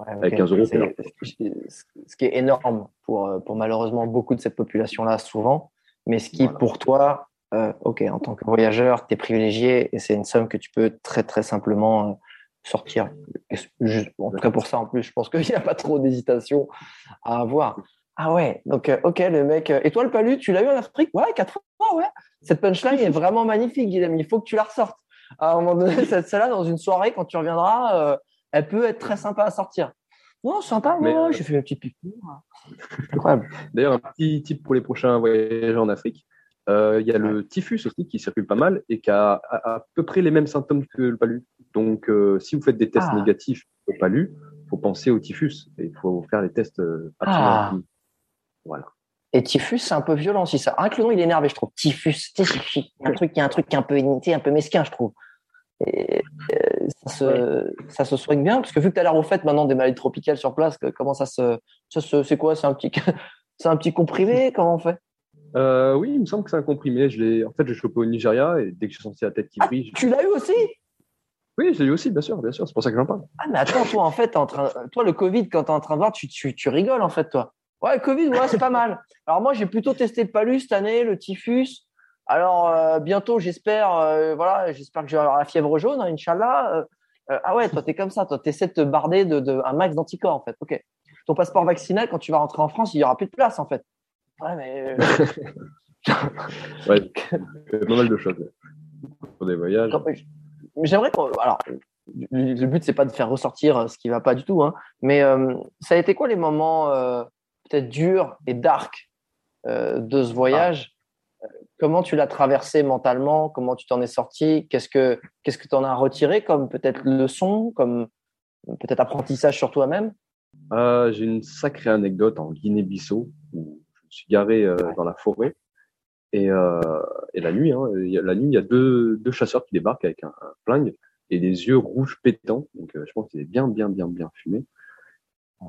Avec 15 euros, ce qui est énorme pour, euh, pour malheureusement beaucoup de cette population-là, souvent. Mais ce qui, pour toi, euh, ok, en tant que voyageur, tu es privilégié et c'est une somme que tu peux très très simplement euh, sortir. en tout cas pour ça, en plus, je pense qu'il n'y a pas trop d'hésitation à avoir. Ah ouais, donc ok, le mec. et toi, le palu, tu l'as eu en Afrique? Ouais, quatre fois, ouais. Cette punchline est vraiment magnifique, Guillaume. Il faut que tu la ressortes. À un moment donné, cette celle-là, dans une soirée, quand tu reviendras, elle peut être très sympa à sortir. Non, sympa, moi, j'ai fait une petite piqûre. Incroyable. D'ailleurs, un petit tip pour les prochains voyageurs en Afrique. Euh, il y a le typhus aussi qui circule pas mal et qui a à, peu près les mêmes symptômes que le palu. Donc, euh, si vous faites des tests ah. négatifs au palu, faut penser au typhus et il faut faire les tests euh, ah. Voilà. Et typhus, c'est un peu violent aussi ça. Rien que le nom, il est énervé, je trouve. Typhus, il y a un truc, il y a un truc un peu, un peu mesquin, je trouve. Et, ça, se, ça se soigne bien parce que vu que tu as l'air au fait maintenant des maladies tropicales sur place, comment ça se, ça se c'est quoi? C'est un petit, un petit comprimé Comment on fait? Euh, oui, il me semble que c'est un comprimé. Je en fait, je chopé au Nigeria et dès que j'ai senti la tête qui ah, brille. Tu l'as eu aussi? Oui, je l'ai eu aussi, bien sûr, bien sûr. C'est pour ça que j'en parle. Ah, mais attends, toi, en fait, en train... toi, le Covid, quand tu es en train de voir, tu, tu, tu, rigoles, en fait, toi. Ouais, Covid, ouais, c'est pas mal. Alors, moi, j'ai plutôt testé le palus cette année, le typhus. Alors, euh, bientôt, j'espère, euh, voilà, j'espère que je vais avoir la fièvre jaune, hein, Inch'Allah. Euh, ah ouais, toi, tu es comme ça. Toi, tu essaies de te barder de, de, un max d'anticorps, en fait. OK. Ton passeport vaccinal, quand tu vas rentrer en France, il n'y aura plus de place, en fait. Ouais, mais. ouais, pas mal de choses pour des voyages. J'aimerais qu'on. Alors, le but, c'est pas de faire ressortir ce qui va pas du tout, hein, mais ça a été quoi les moments peut-être durs et dark de ce voyage. Comment tu l'as traversé mentalement? Comment tu t'en es sorti? Qu'est-ce que qu'est-ce que tu en as retiré comme peut-être leçon, comme peut-être apprentissage sur toi-même? J'ai une sacrée anecdote en Guinée-Bissau où je me suis garé dans la forêt. Et, euh, et la nuit, hein, la nuit, il y a deux, deux chasseurs qui débarquent avec un, un flingue et des yeux rouges pétants. Donc, euh, je pense qu'il est bien, bien, bien, bien fumé.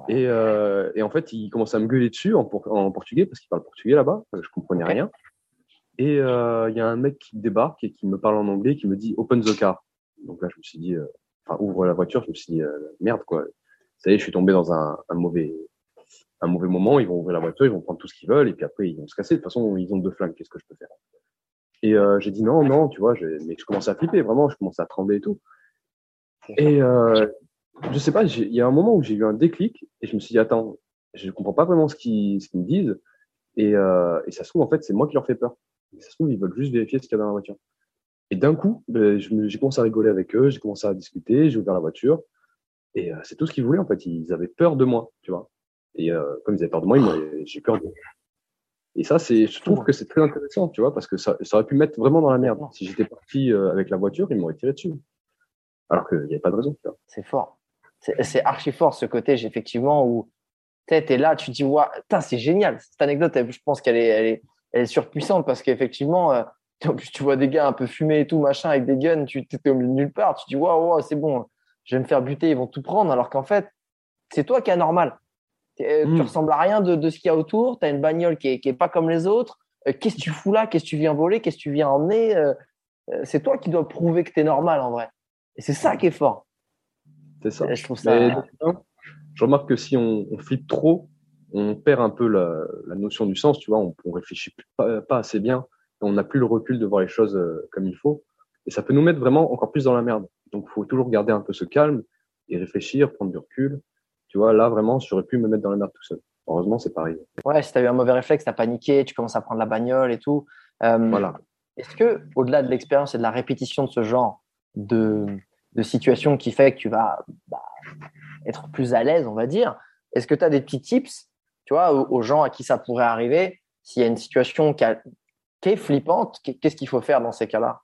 Et, euh, et en fait, il commence à me gueuler dessus en, en portugais parce qu'il parle portugais là-bas. Je comprenais rien. Et euh, il y a un mec qui débarque et qui me parle en anglais, qui me dit Open the car. Donc là, je me suis dit, euh, enfin, ouvre la voiture. Je me suis dit, euh, merde quoi. Ça y est, je suis tombé dans un, un mauvais, un mauvais moment, ils vont ouvrir la voiture, ils vont prendre tout ce qu'ils veulent, et puis après, ils vont se casser. De toute façon, ils ont deux flingues, qu'est-ce que je peux faire? Et euh, j'ai dit non, non, tu vois, mais je commençais à flipper, vraiment, je commençais à trembler et tout. Et euh, je sais pas, il y a un moment où j'ai eu un déclic, et je me suis dit, attends, je comprends pas vraiment ce qu'ils me disent, et, euh, et ça se trouve, en fait, c'est moi qui leur fais peur. ça se trouve, ils veulent juste vérifier ce qu'il y a dans la voiture. Et d'un coup, ben, j'ai commencé à rigoler avec eux, j'ai commencé à discuter, j'ai ouvert la voiture. Et euh, c'est tout ce qu'ils voulaient, en fait. Ils avaient peur de moi, tu vois. Et euh, comme ils avaient peur de moi, j'ai peur d'eux. Et ça, c'est, je trouve que c'est très intéressant, tu vois, parce que ça, ça aurait pu me mettre vraiment dans la merde. Si j'étais parti euh, avec la voiture, ils m'auraient tiré dessus. Alors qu'il n'y avait pas de raison, tu vois. C'est fort. C'est archi fort ce côté, effectivement, où tu es là, tu te dis, ouais, putain, c'est génial. Cette anecdote, elle- je pense qu'elle est, elle est, elle est surpuissante parce qu'effectivement, euh, en plus, tu vois des gars un peu fumés et tout, machin, avec des guns, tu étais au milieu de nulle part. Tu te dis, waouh, waouh, c'est bon, je vais me faire buter, ils vont tout prendre. Alors qu'en fait, c'est toi qui es anormal. T'es- euh. Tu ressembles à rien de, de ce qu'il y a autour. Tu as une bagnole qui est, qui est pas comme les autres. Euh, Qu'est-ce que tu fous là? Qu'est-ce que tu viens voler? Qu'est-ce que tu viens emmener? Euh, C'est toi qui dois prouver que tu es normal en vrai. Et c'est ça qui est fort. C'est ça. Et je trouve ça. Mais donc, je remarque que si on, on flippe trop, on perd un peu la, la notion du sens, tu vois, on, on réfléchit pas, pas assez bien, on n'a plus le recul de voir les choses euh, comme il faut, et ça peut nous mettre vraiment encore plus dans la merde. Donc, il faut toujours garder un peu ce calme et réfléchir, prendre du recul. Tu vois, là, vraiment, j'aurais pu me mettre dans la merde tout seul. Heureusement, c'est pareil. Ouais, si tu as eu un mauvais réflexe, tu as paniqué, tu commences à prendre la bagnole et tout. Euh, Voilà. Est-ce que, au-delà de l'expérience et de la répétition de ce genre de, de situation qui fait que tu vas bah, être plus à l'aise, on va dire, est-ce que tu as des petits tips, tu vois, aux, gens à qui ça pourrait arriver, s'il y a une situation qui, a- qui est flippante, qu'est- qu'est-ce qu'il faut faire dans ces cas-là?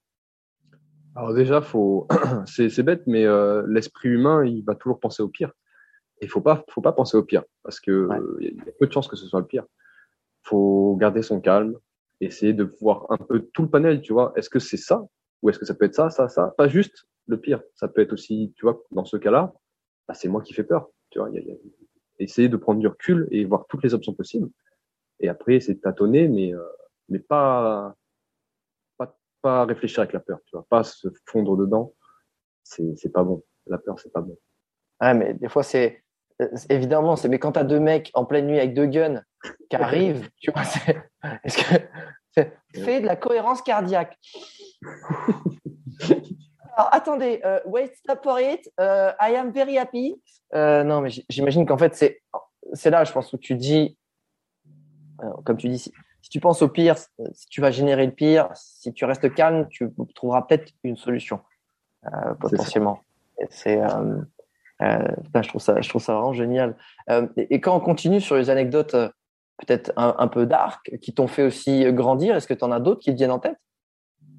Alors déjà, faut, c'est, bête, mais euh, l'esprit humain, il va toujours penser au pire. Il faut pas, faut pas penser au pire, parce que Ouais. euh, il y a peu de chances que ce soit le pire. Faut garder son calme, essayer de voir un peu tout le panel, tu vois. Est-ce que c'est ça? Ou est-ce que ça peut être ça, ça, ça? Pas juste le pire. Ça peut être aussi, tu vois, dans ce cas-là, bah, c'est moi qui fais peur, tu vois. Il y a- il y a- Essayer de prendre du recul et voir toutes les options possibles. Et après, de tâtonner, mais euh, mais pas pas pas réfléchir avec la peur, tu vois. Pas se fondre dedans. C'est c'est pas bon. La peur, c'est pas bon. Ouais, mais des fois, c'est. c'est- Évidemment, c'est. Mais quand tu as deux mecs en pleine nuit avec deux guns qui arrivent, tu vois, c'est. Est-ce que. c'est- Fais de la cohérence cardiaque. Alors, attendez, euh, wait, stop for it. euh, I am very happy. Euh, non, mais j'imagine qu'en fait, c'est c'est là, je pense, où tu dis. Comme tu dis, si, si tu penses au pire, si tu vas générer le pire, si tu restes calme, tu trouveras peut-être une solution, potentiellement. C'est. je trouve ça, je trouve ça vraiment génial. Et, et quand on continue sur les anecdotes peut-être un, un peu dark qui t'ont fait aussi grandir, est-ce que tu en as d'autres qui te viennent en tête?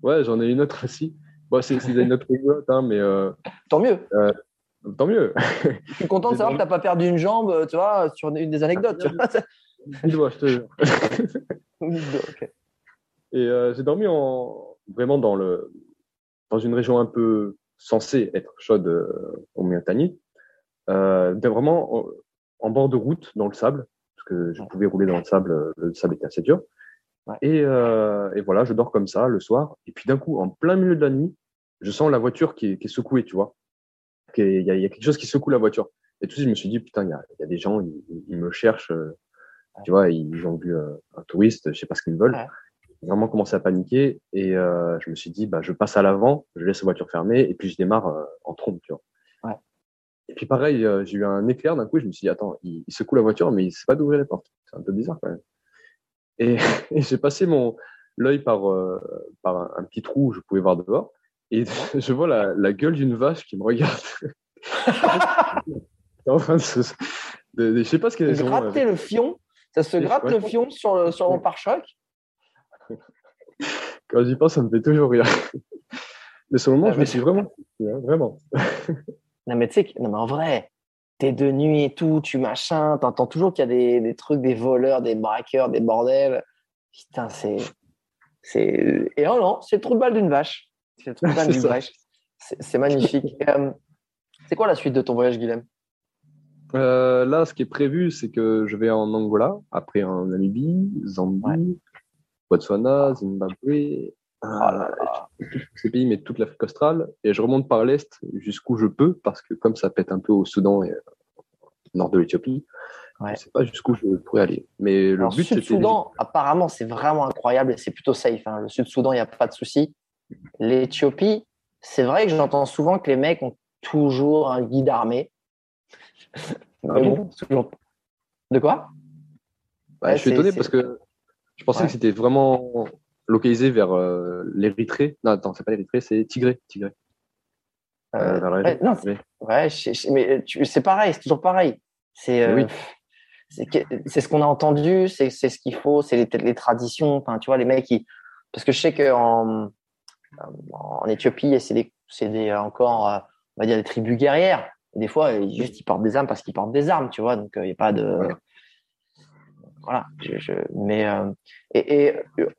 Ouais, j'en ai une autre aussi. Bon, c'est c'est une autre rigolote, hein, mais euh, Tant mieux. tant mieux. Je suis content de savoir que t'as pas perdu une jambe, euh, tu vois, sur une des anecdotes. Tu vois. Je te jure. Ok. Et euh, j'ai dormi en vraiment dans le dans une région un peu censée être chaude euh, au Miotani, euh, de- vraiment en, en bord de route dans le sable, parce que je pouvais rouler dans le sable, euh, le sable était assez dur. Et, euh, et voilà, je dors comme ça le soir, et puis d'un coup, en plein milieu de la nuit, je sens la voiture qui est, qui est secouée, tu vois. Qu'il y, a- il y a quelque chose qui secoue la voiture. Et tout de suite, je me suis dit, putain, il y a, il y a des gens, ils, ils me cherchent, euh, tu vois, ils ont vu euh, un touriste, je sais pas ce qu'ils veulent. Ouais. J'ai vraiment commencé à paniquer et euh, je me suis dit, bah, je passe à l'avant, je laisse la voiture fermée et puis je démarre en trompe, tu vois. Ouais. Et puis pareil, j'ai eu un éclair d'un coup et je me suis dit, attends, il, il secoue la voiture, mais il sait pas d'ouvrir les portes. C'est un peu bizarre quand même. Et, et j'ai passé mon l'œil par, euh, par un, un petit trou où je pouvais voir dehors et je vois la, la gueule d'une vache qui me regarde. C'est en train de de- de- je sais pas ce ont. euh, Gratter le fion, ça se gratte ouais. le fion sur, le- sur mon pare-choc. Quand j'y pense, ça me fait toujours rire. Mais sur le moment, Ah, je me suis vraiment, vraiment. Non, mais tu sais, non, mais en vrai, t'es de nuit et tout, tu machin, t'entends toujours qu'il y a des, des trucs, des voleurs, des braqueurs, des bordels. Putain, c'est. c'est... Et oh non, c'est le trou de balle d'une vache. C'est le trou de balle d'une vache. C'est, magnifique. Euh, c'est quoi la suite de ton voyage, Guilhem? Euh, là, ce qui est prévu, c'est que je vais en Angola, après en Namibie, Zambie, Ouais. Botswana, Zimbabwe, Là. euh, ces pays, mais toute l'Afrique australe, et je remonte par l'est jusqu'où je peux, parce que comme ça pète un peu au Soudan et au nord de l'Éthiopie, Ouais. je sais pas jusqu'où je pourrais aller. Mais le Alors, but, Sud-Soudan, apparemment, c'est vraiment incroyable et c'est plutôt safe. hein. Le Sud-Soudan, il n'y a pas de souci. L'Éthiopie, c'est vrai que j'entends souvent que les mecs ont toujours un guide armé. Ah bon? toujours- De quoi? Bah, Ouais, je suis étonné parce que je pensais Ouais. que c'était vraiment localisé vers euh, l'Érythrée. Non, attends, c'est pas l'Érythrée, c'est Tigré. Tigré. Euh, vers la ouais, non, Tigré. Ouais, je- je- mais tu- c'est pareil, c'est toujours pareil. C'est euh, Oui. c'est c'est ce qu'on a entendu, c'est c'est ce qu'il faut, c'est les, les traditions. Enfin, tu vois, les mecs, ils... parce que je sais qu'en en Éthiopie, c'est des, c'est des encore, euh, on va dire, des tribus guerrières. Des fois, ils, juste ils portent des armes parce qu'ils portent des armes, tu vois. Donc, il n'y a pas de. Voilà. Voilà. je- je- mais euh, et, et, euh,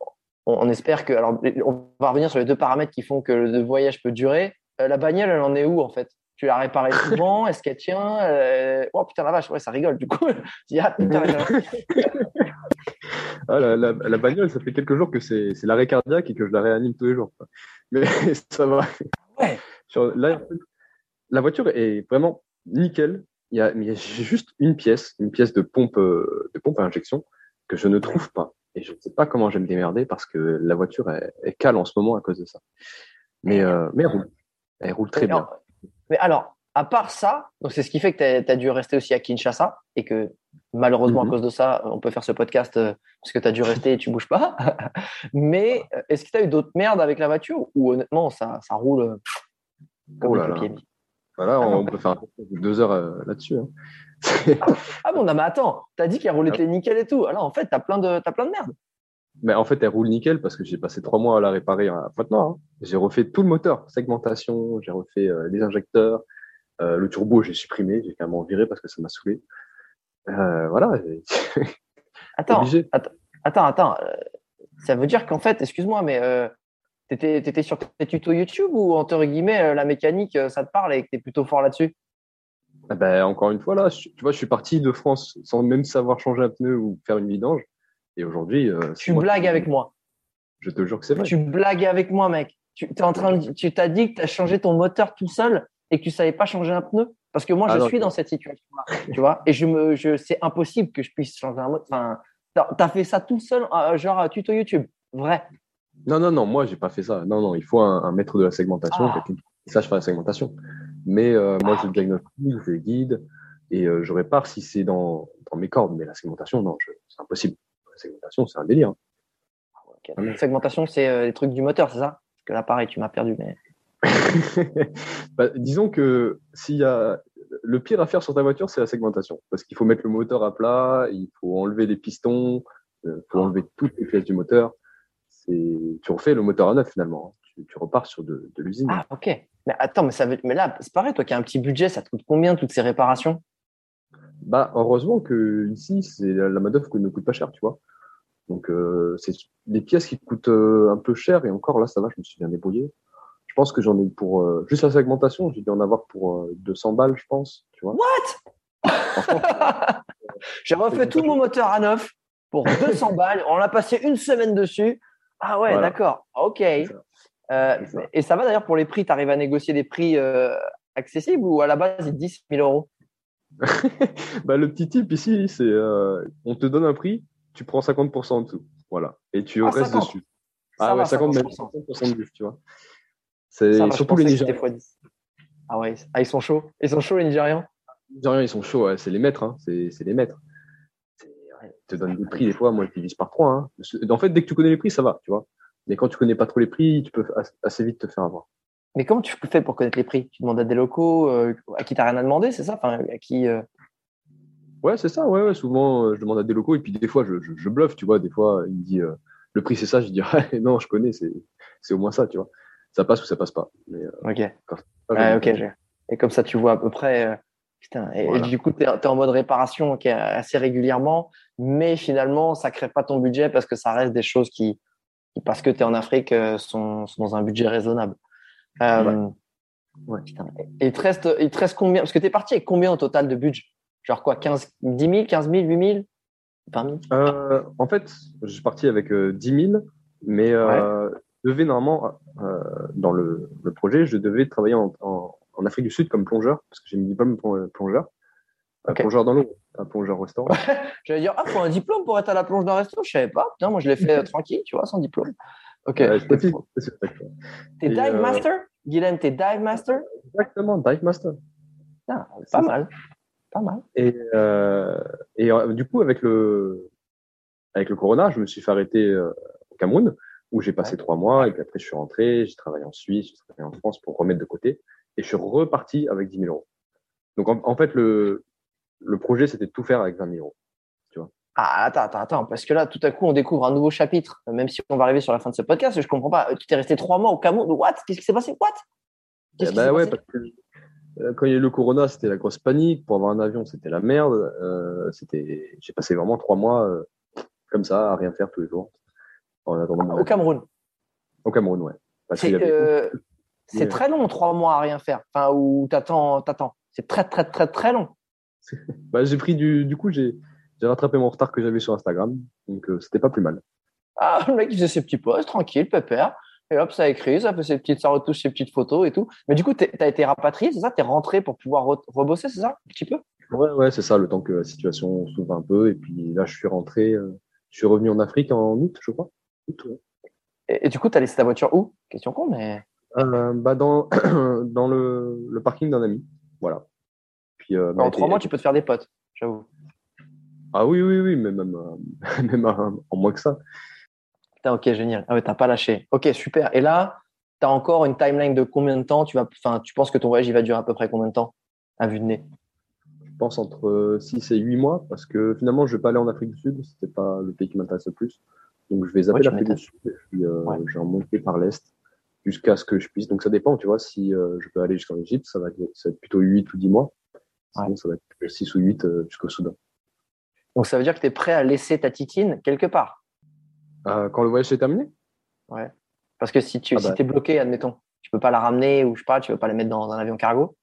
on, on espère que. Alors, on va revenir sur les deux paramètres qui font que le voyage peut durer. Euh, la bagnole, elle en est où en fait? Tu l'as réparée souvent? Est-ce qu'elle tient? Euh, Oh putain la vache, ouais, ça rigole du coup. Ah, putain, Ah, la, la, la bagnole, ça fait quelques jours que c'est l'arrêt cardiaque et que je la réanime tous les jours. quoi. Mais ça va. Ouais. Sur- là, la voiture est vraiment nickel. Il y a, mais il y a juste une pièce, une pièce de pompe, euh, de pompe à injection que je ne trouve pas. Et je ne sais pas comment je vais me démerder parce que la voiture est, est cale en ce moment à cause de ça. Mais, euh, mais elle roule. Elle roule très Mais bien. Mais alors, à part ça, donc c'est ce qui fait que tu as, dû rester aussi à Kinshasa et que malheureusement à cause de ça, on peut faire ce podcast euh, parce que tu as dû rester et tu bouges pas. Mais euh, est-ce que tu as eu d'autres merdes avec la voiture ou honnêtement ça, ça roule comme Oh le là Voilà, Ah on, non. peut faire deux heures là-dessus. hein. Ah bon, non, mais attends, tu as dit qu'elle roulait nickel et tout. Alors en fait, tu as plein de, t'as plein de merde. Mais en fait, elle roule nickel parce que j'ai passé trois mois à la réparer à maintenant. hein. J'ai refait tout le moteur, segmentation, j'ai refait euh, les injecteurs, euh, le turbo, j'ai supprimé, j'ai carrément viré parce que ça m'a saoulé. Euh, voilà, Attends, attends, attends. euh, ça veut dire qu'en fait, excuse-moi, mais t'étais étais sur tes tutos YouTube ou entre guillemets la mécanique, ça te parle et que t'es plutôt fort là-dessus? Ah ben, encore une fois, là, je- tu vois, je suis parti de France sans même savoir changer un pneu ou faire une vidange. Et aujourd'hui, euh, Tu moi blagues qui- avec moi. Je te jure que c'est vrai. Tu blagues avec moi, mec. Tu es en train de, tu t'as dit que tu as changé ton moteur tout seul et que tu savais pas changer un pneu? Parce que moi Ah je non, suis dans cette situation-là, tu vois. Et je me, je, c'est impossible que je puisse changer un moteur. Enfin, t'as as fait ça tout seul, euh, genre euh, tuto YouTube, vrai. Non, non, non, moi, j'ai pas fait ça. Non, non, il faut un, un maître de la segmentation, Ah. quelqu'un qui sache faire la segmentation. Mais euh, moi, je diagnostique, je guide et euh, je répare si c'est dans, dans mes cordes. Mais la segmentation, non, c'est impossible. La segmentation, c'est un délire. Donc, segmentation, c'est euh, les trucs du moteur, c'est ça? Parce que là, pareil, tu m'as perdu. Mais Bah, disons que s'il y a le pire à faire sur ta voiture, c'est la segmentation, parce qu'il faut mettre le moteur à plat, il faut enlever les pistons, il faut enlever toutes les pièces du moteur. Tu refais le moteur à neuf finalement. hein. Tu, tu repars sur de, de l'usine. ah, ok. Mais attends, mais ça veut, mais là, c'est pareil. Toi qui as un petit budget, ça te coûte combien toutes ces réparations? Bah, heureusement que ici, c'est la, la main-d'œuvre qui ne coûte pas cher, tu vois. Donc, euh, c'est des pièces qui coûtent euh, un peu cher, et encore là, ça va, je me suis bien débrouillé. Je pense que j'en ai pour euh, juste la segmentation, j'ai dû en avoir pour euh, 200 balles, je pense, tu vois. J'ai refait tout mon moteur à neuf pour 200 balles. On l'a passé une semaine dessus. Ah ouais, Voilà. d'accord. Ok. Euh, ça. et ça va d'ailleurs pour les prix. Tu arrives à négocier des prix euh, accessibles ou à la base, ils te disent 1000 euros? Bah, le petit tip ici, c'est euh, on te donne un prix, tu prends 50% en dessous. Voilà. Et tu Ah, restes 50. dessus. Ça ah ouais, va, 50, même 50%. 50% de vue, tu vois. C'est je surtout les 10. Ah ouais, ah, ils sont chauds. Ils sont chauds, les Nigérians Les Nigériens, ils sont chauds, ouais, c'est les maîtres, hein. c'est les maîtres. Ouais, Ils te donnent des prix, des fois, moi, ils divisent par trois. Hein. En fait, dès que tu connais les prix, ça va, tu vois. Mais quand tu connais pas trop les prix, tu peux as- assez vite te faire avoir. Mais comment tu fais pour connaître les prix? Tu demandes à des locaux euh, à qui t'as rien à demander, c'est ça? Enfin, à qui, euh, Ouais, c'est ça, ouais, ouais. Souvent, euh, je demande à des locaux et puis des fois, je, je, je bluffe, tu vois. Des fois, il me dit le prix, c'est ça? Je dis ah, non, je connais, c'est au moins ça, tu vois. Ça passe ou ça passe pas. Mais, Ok. j'ai- Et comme ça, tu vois à peu près. Putain. Et, du coup, tu es, en mode réparation assez régulièrement, mais finalement, ça crée pas ton budget parce que ça reste des choses qui, qui parce que tu es en Afrique, euh, sont, sont dans un budget raisonnable. Euh, Ouais. Et il te, reste, il te reste combien Parce que tu es parti avec combien au total de budget? Genre quoi 15, 10 000, 15 000, 8 000 20 000 Euh, en fait, je suis parti avec euh, 10 000, mais euh, je devais normalement, euh, dans le, le projet, je devais travailler en, en, en Afrique du Sud comme plongeur, parce que j'ai une diplôme plon- plongeur. Un plongeur dans l'eau, un plongeur restaurant. J'allais dire, ah, faut un diplôme pour être à la plonge d'un resto Je savais pas. Putain, moi, je l'ai fait euh, tranquille, tu vois, sans diplôme. Ok. Euh. T'es dive euh, master? Guilhem, t'es dive master? Exactement, dive master. C'est Pas ça. mal. Pas mal. Et, euh, et euh, du coup, avec le, avec le corona, je me suis fait arrêter au Cameroun. où j'ai passé trois mois et puis après je suis rentré, j'ai travaillé en Suisse, j'ai travaillé en France pour remettre de côté et je suis reparti avec 10 000 euros. Donc en, fait le le projet c'était de tout faire avec 20 000 euros. Tu vois. Ah attends attends attends parce que là tout à coup on découvre un nouveau chapitre même si on va arriver sur la fin de ce podcast je comprends pas tu t'es resté trois mois au Cameroun what? Qu'est-ce qui s'est passé? What? Eh ben ouais parce que euh, quand il y a eu le corona, c'était la grosse panique. Pour avoir un avion, c'était la merde. Euh, c'était, j'ai passé vraiment trois mois euh, comme ça à rien faire tous les jours. En attendant au Cameroun? Au Cameroun, ouais. C'est très long, trois mois à rien faire. Enfin, où t'attends, t'attends. C'est très, très, très, très long. Bah, j'ai pris du, du coup, j'ai, j'ai rattrapé mon retard que j'avais sur Instagram, donc c'était pas plus mal. Ah, le mec il faisait ses petits posts, tranquille, pépère. Et hop, ça écrit, ça fait ses petites, ça retouche ses petites photos et tout. Mais du coup, tu as été rapatrié, c'est ça? Tu es rentré pour pouvoir rebosser, c'est ça? Un petit peu? Ouais, ouais, c'est ça, le temps que la situation s'ouvre un peu. Et puis là, je suis rentré, euh, je suis revenu en Afrique en août, je crois. et, du coup, tu as laissé ta voiture où? Question con, mais. Euh, bah dans, dans le, le parking d'un ami. Voilà. Puis, euh, en trois mois, tu peux te faire des potes, j'avoue. Ah oui, oui, oui, mais même, même en moins que ça ok, génial. Ah ouais, t'as pas lâché. Ok, super. Et là, tu as encore une timeline de combien de temps tu vas, enfin, tu penses que ton voyage, il va durer à peu près combien de temps à vue de nez? Je pense entre 6 et 8 mois parce que finalement, je vais pas aller en Afrique du Sud. C'était pas le pays qui m'intéresse le plus. Donc, je vais zapper l'Afrique du Sud et puis euh, je vais remonter par l'Est jusqu'à ce que je puisse. Donc, ça dépend, tu vois. Si euh, je peux aller jusqu'en Égypte, ça va, être, ça va être plutôt 8 ou 10 mois. Sinon, ça va être 6 ou 8 euh, jusqu'au Soudan. Donc, ça veut dire que tu es prêt à laisser ta titine quelque part? Euh, quand le voyage est terminé? Ouais. Parce que si tu ah bah. es bloqué, admettons, tu peux pas la ramener ou je sais pas, tu veux pas la mettre dans un avion cargo?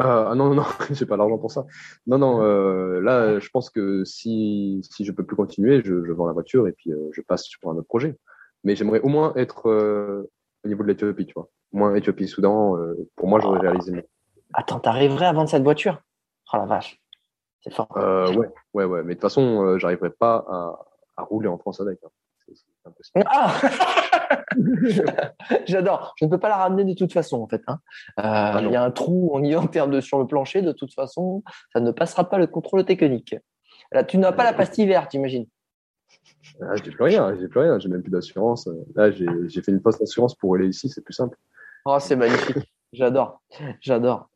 Euh, ah non, non, non, j'ai pas l'argent pour ça. Non, non, euh, là, je pense que si, si je peux plus continuer, je, je vends la voiture et puis euh, je passe sur un autre projet. Mais j'aimerais au moins être euh, au niveau de l'Éthiopie, tu vois. Au moins Éthiopie, Soudan, euh, pour moi, j'aurais réalisé. Attends, t'arriverais à vendre cette voiture? Oh la vache, c'est fort. ouais, ouais, ouais. Mais de toute façon, j'arriverai pas à, à rouler en France avec. Hein. Ah J'adore. Je ne peux pas la ramener de toute façon, en fait. Hein. Euh, ah il y a un trou en y en termes de sur le plancher. De toute façon, ça ne passera pas le contrôle technique. Là, tu n'as pas la pastille verte, j'imagine. Ah, j'ai plus rien, j'ai plus rien, j'ai même plus d'assurance. Là, j'ai fait une poste d'assurance pour aller ici, c'est plus simple. Oh, c'est magnifique. J'adore, j'adore.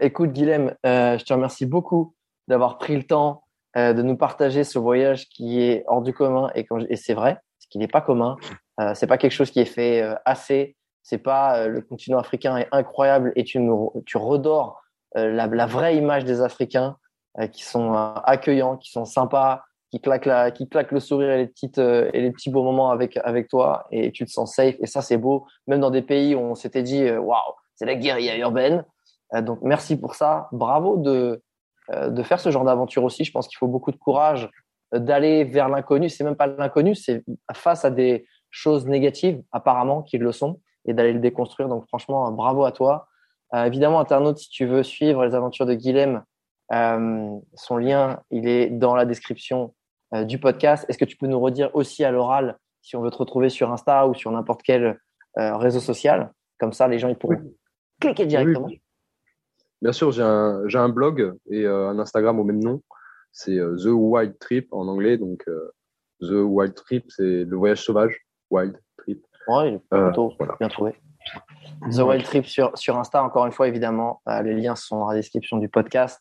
Écoute, Guilhem, euh, je te remercie beaucoup d'avoir pris le temps euh, de nous partager ce voyage qui est hors du commun et, et c'est vrai, ce qui n'est pas commun. Euh, c'est pas quelque chose qui est fait euh, assez. C'est pas euh, le continent africain est incroyable et tu tu redors la, la, vraie image des Africains qui sont accueillants, qui sont sympas, qui claquent la, qui claquent le sourire et les petites et les petits beaux moments avec avec toi et tu te sens safe et ça c'est beau. Même dans des pays où on s'était dit waouh c'est la guérilla urbaine. donc merci pour ça. Bravo de euh, de faire ce genre d'aventure aussi. Je pense qu'il faut beaucoup de courage euh, d'aller vers l'inconnu. C'est même pas l'inconnu, c'est face à des choses négatives, apparemment, qui le sont, et d'aller le déconstruire. Donc, franchement, bravo à toi. Euh, évidemment, internaute, si tu veux suivre les aventures de Guilhem, son lien, il est dans la description du podcast. Est-ce que tu peux nous redire aussi à l'oral si on veut te retrouver sur Insta ou sur n'importe quel réseau social? Comme ça, les gens ils pourront cliquer directement. Bien sûr, j'ai un, j'ai un blog et euh, un Instagram au même nom. C'est euh, The Wild Trip en anglais. Donc, euh, The Wild Trip, c'est le voyage sauvage. Wild Trip. Ouais, plutôt bien trouvé. The Wild Trip sur, sur Insta, encore une fois, évidemment. les liens sont dans la description du podcast.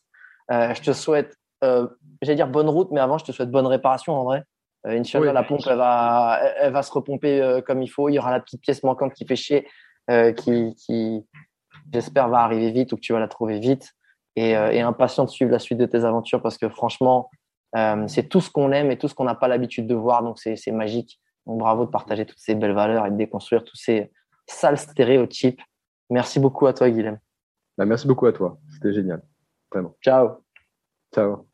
je te souhaite, j'allais dire bonne route, mais avant, je te souhaite bonne réparation, en vrai. Inch'Allah, la pompe, elle va, elle va se repomper comme il faut. Il y aura la petite pièce manquante qui fait chier, qui, qui, j'espère, va arriver vite ou que tu vas la trouver vite. Et, euh, et impatient de suivre la suite de tes aventures parce que franchement, euh, c'est tout ce qu'on aime et tout ce qu'on n'a pas l'habitude de voir. Donc, c'est magique. Donc, bravo de partager toutes ces belles valeurs et de déconstruire tous ces sales stéréotypes. Merci beaucoup à toi, Guilhem. Bah, merci beaucoup à toi. C'était génial. Vraiment. Ciao. Ciao.